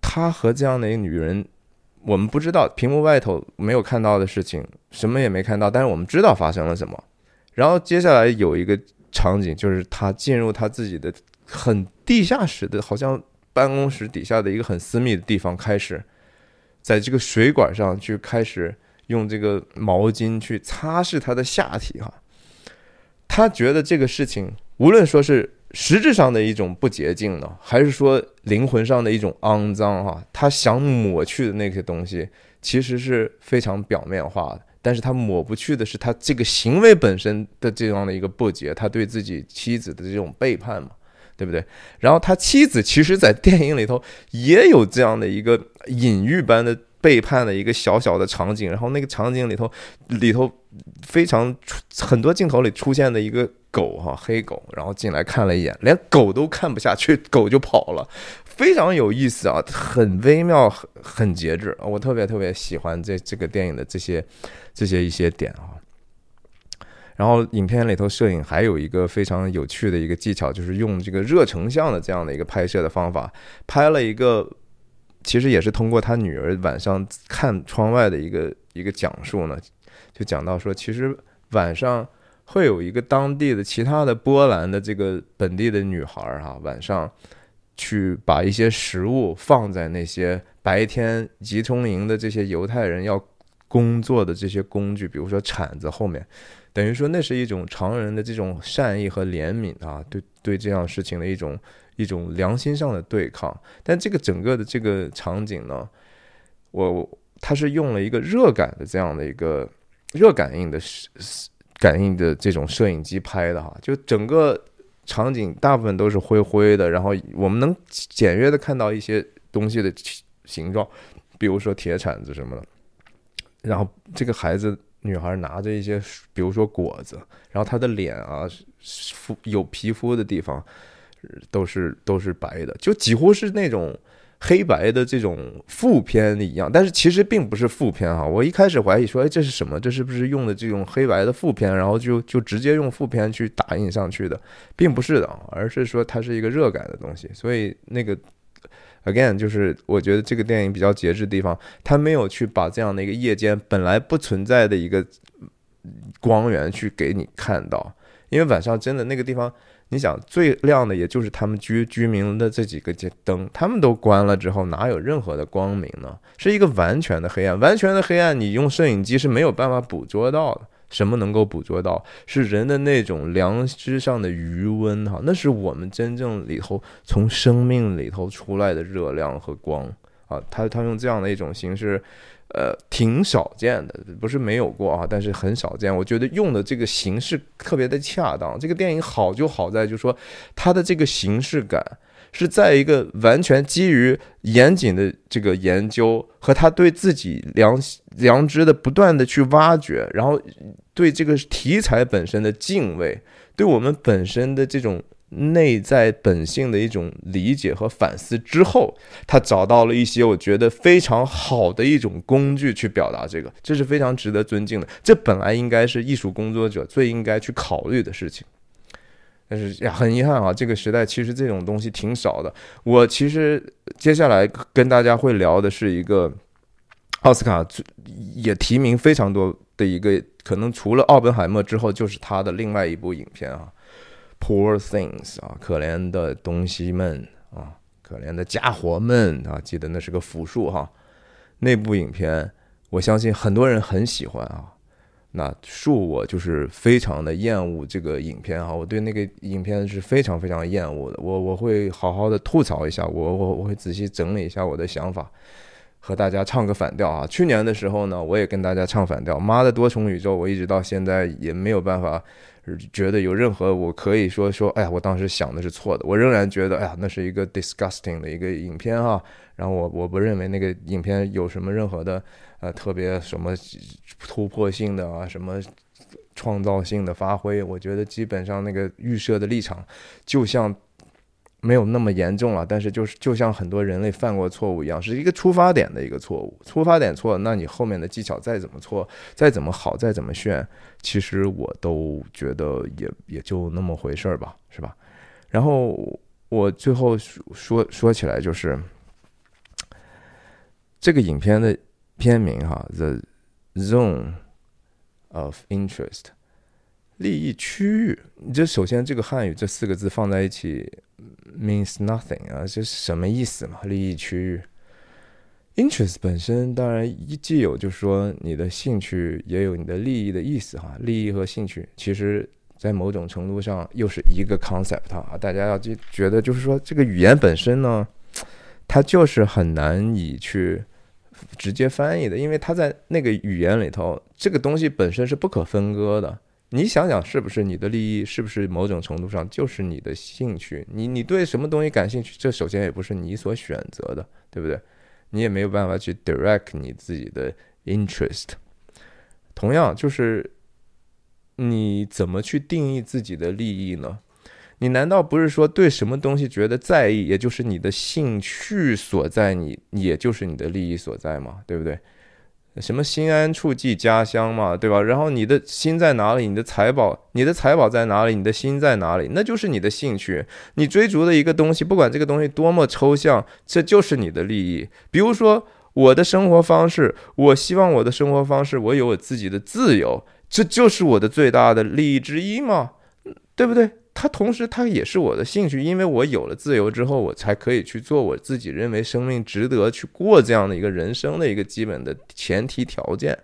他和这样的一个女人，我们不知道屏幕外头没有看到的事情，什么也没看到，但是我们知道发生了什么。然后接下来有一个场景，就是他进入他自己的很地下室的，好像办公室底下的一个很私密的地方，开始在这个水管上去开始用这个毛巾去擦拭他的下体哈。他觉得这个事情，无论说是实质上的一种不洁净呢，还是说灵魂上的一种肮脏哈，他想抹去的那些东西，其实是非常表面化的。但是他抹不去的是他这个行为本身的这样的一个不洁，他对自己妻子的这种背叛嘛，对不对？然后他妻子其实，在电影里头也有这样的一个隐喻般的背叛的一个小小的场景，然后那个场景里头里头非常很多镜头里出现的一个狗哈，黑狗，然后进来看了一眼，连狗都看不下去，狗就跑了。非常有意思啊，很微妙，很很节制我特别特别喜欢这这个电影的这些这些一些点啊。然后影片里头摄影还有一个非常有趣的一个技巧，就是用这个热成像的这样的一个拍摄的方法，拍了一个其实也是通过他女儿晚上看窗外的一个一个讲述呢，就讲到说，其实晚上会有一个当地的其他的波兰的这个本地的女孩儿哈，晚上。去把一些食物放在那些白天集中营的这些犹太人要工作的这些工具，比如说铲子后面，等于说那是一种常人的这种善意和怜悯啊，对对这样事情的一种一种良心上的对抗。但这个整个的这个场景呢，我他是用了一个热感的这样的一个热感应的感应的这种摄影机拍的哈，就整个。场景大部分都是灰灰的，然后我们能简约的看到一些东西的形状，比如说铁铲子什么的。然后这个孩子女孩拿着一些，比如说果子，然后她的脸啊，肤有皮肤的地方都是都是白的，就几乎是那种。黑白的这种副片一样，但是其实并不是副片哈。我一开始怀疑说，哎，这是什么？这是不是用的这种黑白的副片？然后就就直接用副片去打印上去的，并不是的，而是说它是一个热感的东西。所以那个 again 就是我觉得这个电影比较节制的地方，它没有去把这样的一个夜间本来不存在的一个光源去给你看到，因为晚上真的那个地方。你想最亮的也就是他们居居民的这几个灯，他们都关了之后，哪有任何的光明呢？是一个完全的黑暗，完全的黑暗，你用摄影机是没有办法捕捉到的。什么能够捕捉到？是人的那种良知上的余温哈，那是我们真正里头从生命里头出来的热量和光啊。他他用这样的一种形式。呃，挺少见的，不是没有过啊，但是很少见。我觉得用的这个形式特别的恰当。这个电影好就好在，就是说它的这个形式感是在一个完全基于严谨的这个研究和他对自己良良知的不断的去挖掘，然后对这个题材本身的敬畏，对我们本身的这种。内在本性的一种理解和反思之后，他找到了一些我觉得非常好的一种工具去表达这个，这是非常值得尊敬的。这本来应该是艺术工作者最应该去考虑的事情。但是呀，很遗憾啊，这个时代其实这种东西挺少的。我其实接下来跟大家会聊的是一个奥斯卡也提名非常多的一个，可能除了奥本海默之后就是他的另外一部影片啊。Poor things 啊，可怜的东西们啊，可怜的家伙们啊，记得那是个复数哈。那部影片，我相信很多人很喜欢啊。那恕我就是非常的厌恶这个影片哈，我对那个影片是非常非常厌恶的。我我会好好的吐槽一下，我我我会仔细整理一下我的想法，和大家唱个反调啊。去年的时候呢，我也跟大家唱反调，妈的多重宇宙，我一直到现在也没有办法。觉得有任何我可以说说，哎呀，我当时想的是错的。我仍然觉得，哎呀，那是一个 disgusting 的一个影片哈。然后我我不认为那个影片有什么任何的呃特别什么突破性的啊，什么创造性的发挥。我觉得基本上那个预设的立场就像。没有那么严重了，但是就是就像很多人类犯过错误一样，是一个出发点的一个错误。出发点错，那你后面的技巧再怎么错，再怎么好，再怎么炫，其实我都觉得也也就那么回事儿吧，是吧？然后我最后说说起来，就是这个影片的片名哈，《The Zone of Interest》，利益区域，你这首先这个汉语这四个字放在一起 means nothing 啊，这是什么意思嘛？利益区域，interest 本身当然一既有就是说你的兴趣，也有你的利益的意思哈。利益和兴趣其实在某种程度上又是一个 concept 啊。大家要就觉得就是说这个语言本身呢，它就是很难以去直接翻译的，因为它在那个语言里头，这个东西本身是不可分割的。你想想，是不是你的利益？是不是某种程度上就是你的兴趣？你你对什么东西感兴趣？这首先也不是你所选择的，对不对？你也没有办法去 direct 你自己的 interest。同样，就是你怎么去定义自己的利益呢？你难道不是说对什么东西觉得在意，也就是你的兴趣所在，你也就是你的利益所在吗？对不对？什么心安处即家乡嘛，对吧？然后你的心在哪里？你的财宝，你的财宝在哪里？你的心在哪里？那就是你的兴趣。你追逐的一个东西，不管这个东西多么抽象，这就是你的利益。比如说我的生活方式，我希望我的生活方式，我有我自己的自由，这就是我的最大的利益之一嘛，对不对？它同时，它也是我的兴趣，因为我有了自由之后，我才可以去做我自己认为生命值得去过这样的一个人生的一个基本的前提条件。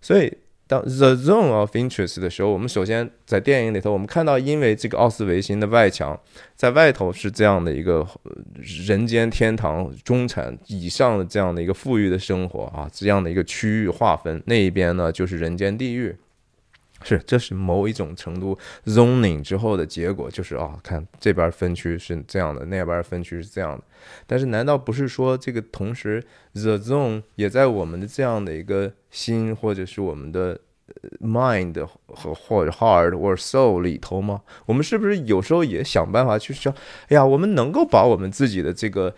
所以，当 the zone of interest 的时候，我们首先在电影里头，我们看到，因为这个奥斯维辛的外墙在外头是这样的一个人间天堂、中产以上的这样的一个富裕的生活啊，这样的一个区域划分，那一边呢就是人间地狱。是，这是某一种程度 zoning 之后的结果，就是啊，看这边分区是这样的，那边分区是这样的。但是，难道不是说这个同时 the zone 也在我们的这样的一个心，或者是我们的 mind 和或者 heart 或者 soul 里头吗？我们是不是有时候也想办法去说，哎呀，我们能够把我们自己的这个。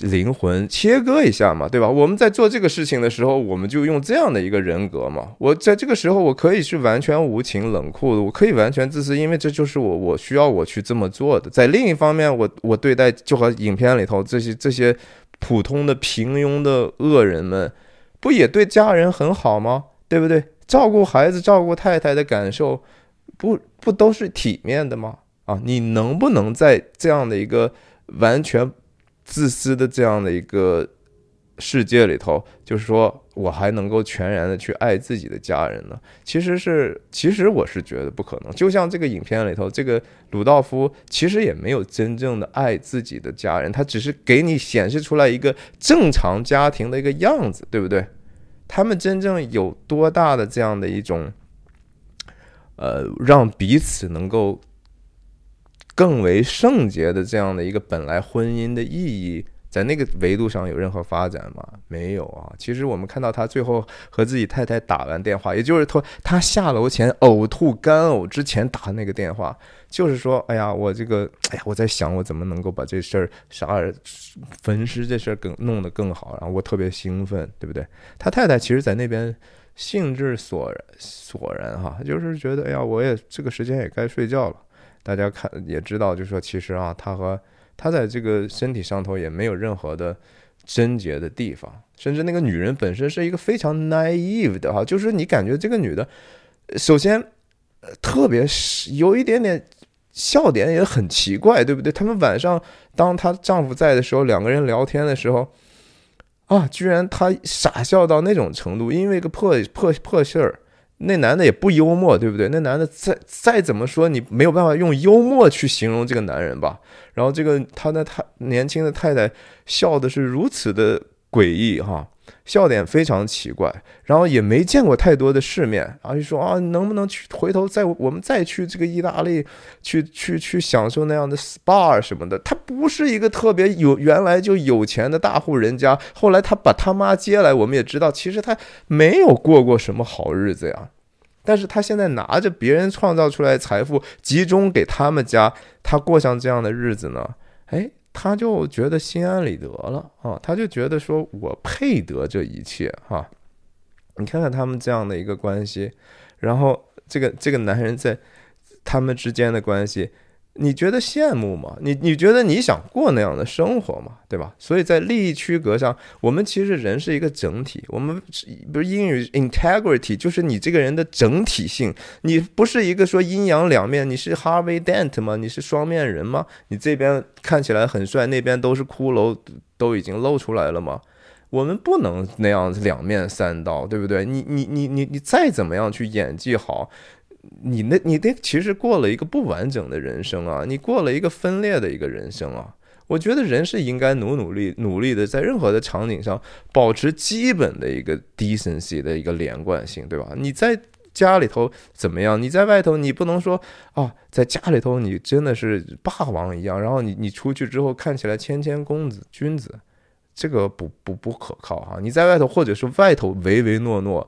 灵魂切割一下嘛，对吧？我们在做这个事情的时候，我们就用这样的一个人格嘛。我在这个时候，我可以是完全无情冷酷的，我可以完全自私，因为这就是我我需要我去这么做的。在另一方面，我我对待就和影片里头这些这些普通的平庸的恶人们，不也对家人很好吗？对不对？照顾孩子、照顾太太的感受，不不都是体面的吗？啊，你能不能在这样的一个完全？自私的这样的一个世界里头，就是说我还能够全然的去爱自己的家人呢？其实是，其实我是觉得不可能。就像这个影片里头，这个鲁道夫其实也没有真正的爱自己的家人，他只是给你显示出来一个正常家庭的一个样子，对不对？他们真正有多大的这样的一种，呃，让彼此能够。更为圣洁的这样的一个本来婚姻的意义，在那个维度上有任何发展吗？没有啊。其实我们看到他最后和自己太太打完电话，也就是他他下楼前呕吐干呕之前打那个电话，就是说，哎呀，我这个，哎呀，我在想我怎么能够把这事儿杀人焚尸这事儿更弄得更好，然后我特别兴奋，对不对？他太太其实在那边兴致索然索然哈，就是觉得，哎呀，我也这个时间也该睡觉了。大家看也知道，就是说，其实啊，他和他在这个身体上头也没有任何的贞洁的地方，甚至那个女人本身是一个非常 naive 的哈，就是你感觉这个女的，首先特别是有一点点笑点也很奇怪，对不对？他们晚上当她丈夫在的时候，两个人聊天的时候，啊，居然她傻笑到那种程度，因为一个破破破事儿。那男的也不幽默，对不对？那男的再再怎么说，你没有办法用幽默去形容这个男人吧。然后这个他的他年轻的太太笑的是如此的诡异哈。笑点非常奇怪，然后也没见过太多的世面，然后就说啊，能不能去回头再我们再去这个意大利，去去去享受那样的 SPA 什么的。他不是一个特别有原来就有钱的大户人家，后来他把他妈接来，我们也知道，其实他没有过过什么好日子呀。但是他现在拿着别人创造出来的财富集中给他们家，他过上这样的日子呢？哎。他就觉得心安理得了啊，他就觉得说我配得这一切哈。你看看他们这样的一个关系，然后这个这个男人在他们之间的关系，你觉得羡慕吗？你你觉得你想过那样的生活吗？对吧？所以在利益区隔上，我们其实人是一个整体。我们不是英语 integrity，就是你这个人的整体性。你不是一个说阴阳两面，你是 Harvey Dent 吗？你是双面人吗？你这边看起来很帅，那边都是骷髅，都已经露出来了吗？我们不能那样两面三刀，对不对？你你你你你再怎么样去演技好。你那，你那其实过了一个不完整的人生啊，你过了一个分裂的一个人生啊。我觉得人是应该努努力努力的，在任何的场景上保持基本的一个 decency 的一个连贯性，对吧？你在家里头怎么样？你在外头你不能说啊，在家里头你真的是霸王一样，然后你你出去之后看起来谦谦公子君子，这个不不不可靠哈。你在外头或者是外头唯唯诺诺。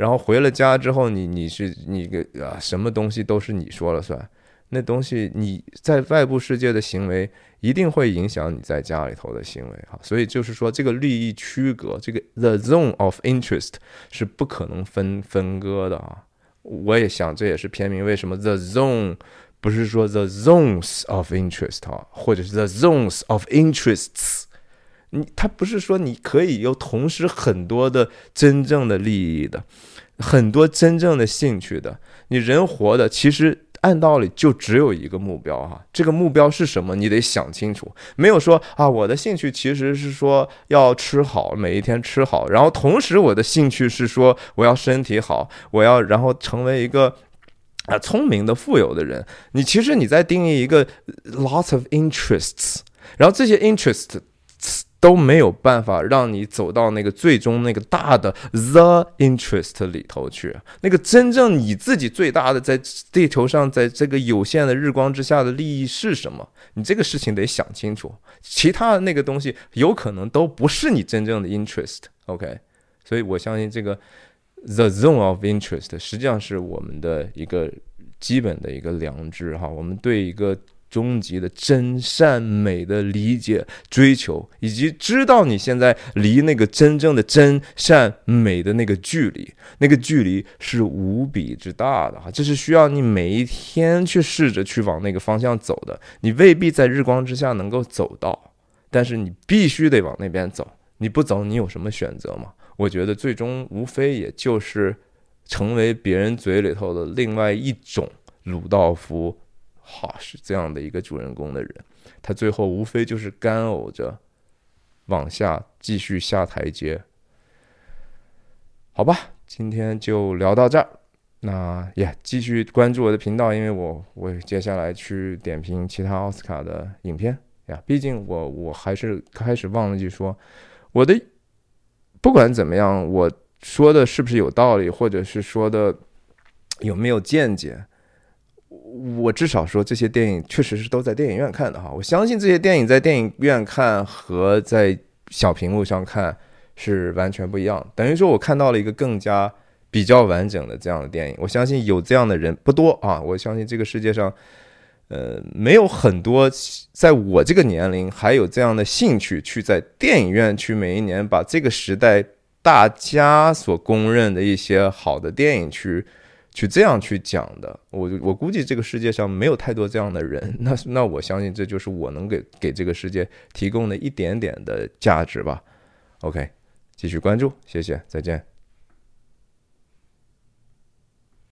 然后回了家之后，你你是你个啊，什么东西都是你说了算。那东西你在外部世界的行为，一定会影响你在家里头的行为哈。所以就是说，这个利益区隔，这个 the zone of interest 是不可能分分割的啊。我也想，这也是片名为什么 the zone 不是说 the zones of interest 啊，或者是 the zones of interests。你他不是说你可以有同时很多的真正的利益的。很多真正的兴趣的，你人活的其实按道理就只有一个目标哈，这个目标是什么？你得想清楚。没有说啊，我的兴趣其实是说要吃好，每一天吃好，然后同时我的兴趣是说我要身体好，我要然后成为一个啊聪明的富有的人。你其实你在定义一个 lots of interests，然后这些 interests。都没有办法让你走到那个最终那个大的 the interest 里头去，那个真正你自己最大的在地球上，在这个有限的日光之下的利益是什么？你这个事情得想清楚。其他的那个东西有可能都不是你真正的 interest。OK，所以我相信这个 the zone of interest 实际上是我们的一个基本的一个良知哈。我们对一个。终极的真善美的理解、追求，以及知道你现在离那个真正的真善美的那个距离，那个距离是无比之大的哈。这是需要你每一天去试着去往那个方向走的。你未必在日光之下能够走到，但是你必须得往那边走。你不走，你有什么选择吗？我觉得最终无非也就是成为别人嘴里头的另外一种鲁道夫。哈，是这样的一个主人公的人，他最后无非就是干呕着往下继续下台阶。好吧，今天就聊到这儿。那也继续关注我的频道，因为我我接下来去点评其他奥斯卡的影片呀。毕竟我我还是开始忘了句说，我的不管怎么样，我说的是不是有道理，或者是说的有没有见解。我至少说，这些电影确实是都在电影院看的哈。我相信这些电影在电影院看和在小屏幕上看是完全不一样。等于说我看到了一个更加比较完整的这样的电影。我相信有这样的人不多啊。我相信这个世界上，呃，没有很多在我这个年龄还有这样的兴趣去在电影院去每一年把这个时代大家所公认的一些好的电影去。去这样去讲的，我我估计这个世界上没有太多这样的人，那那我相信这就是我能给给这个世界提供的一点点的价值吧。OK，继续关注，谢谢，再见。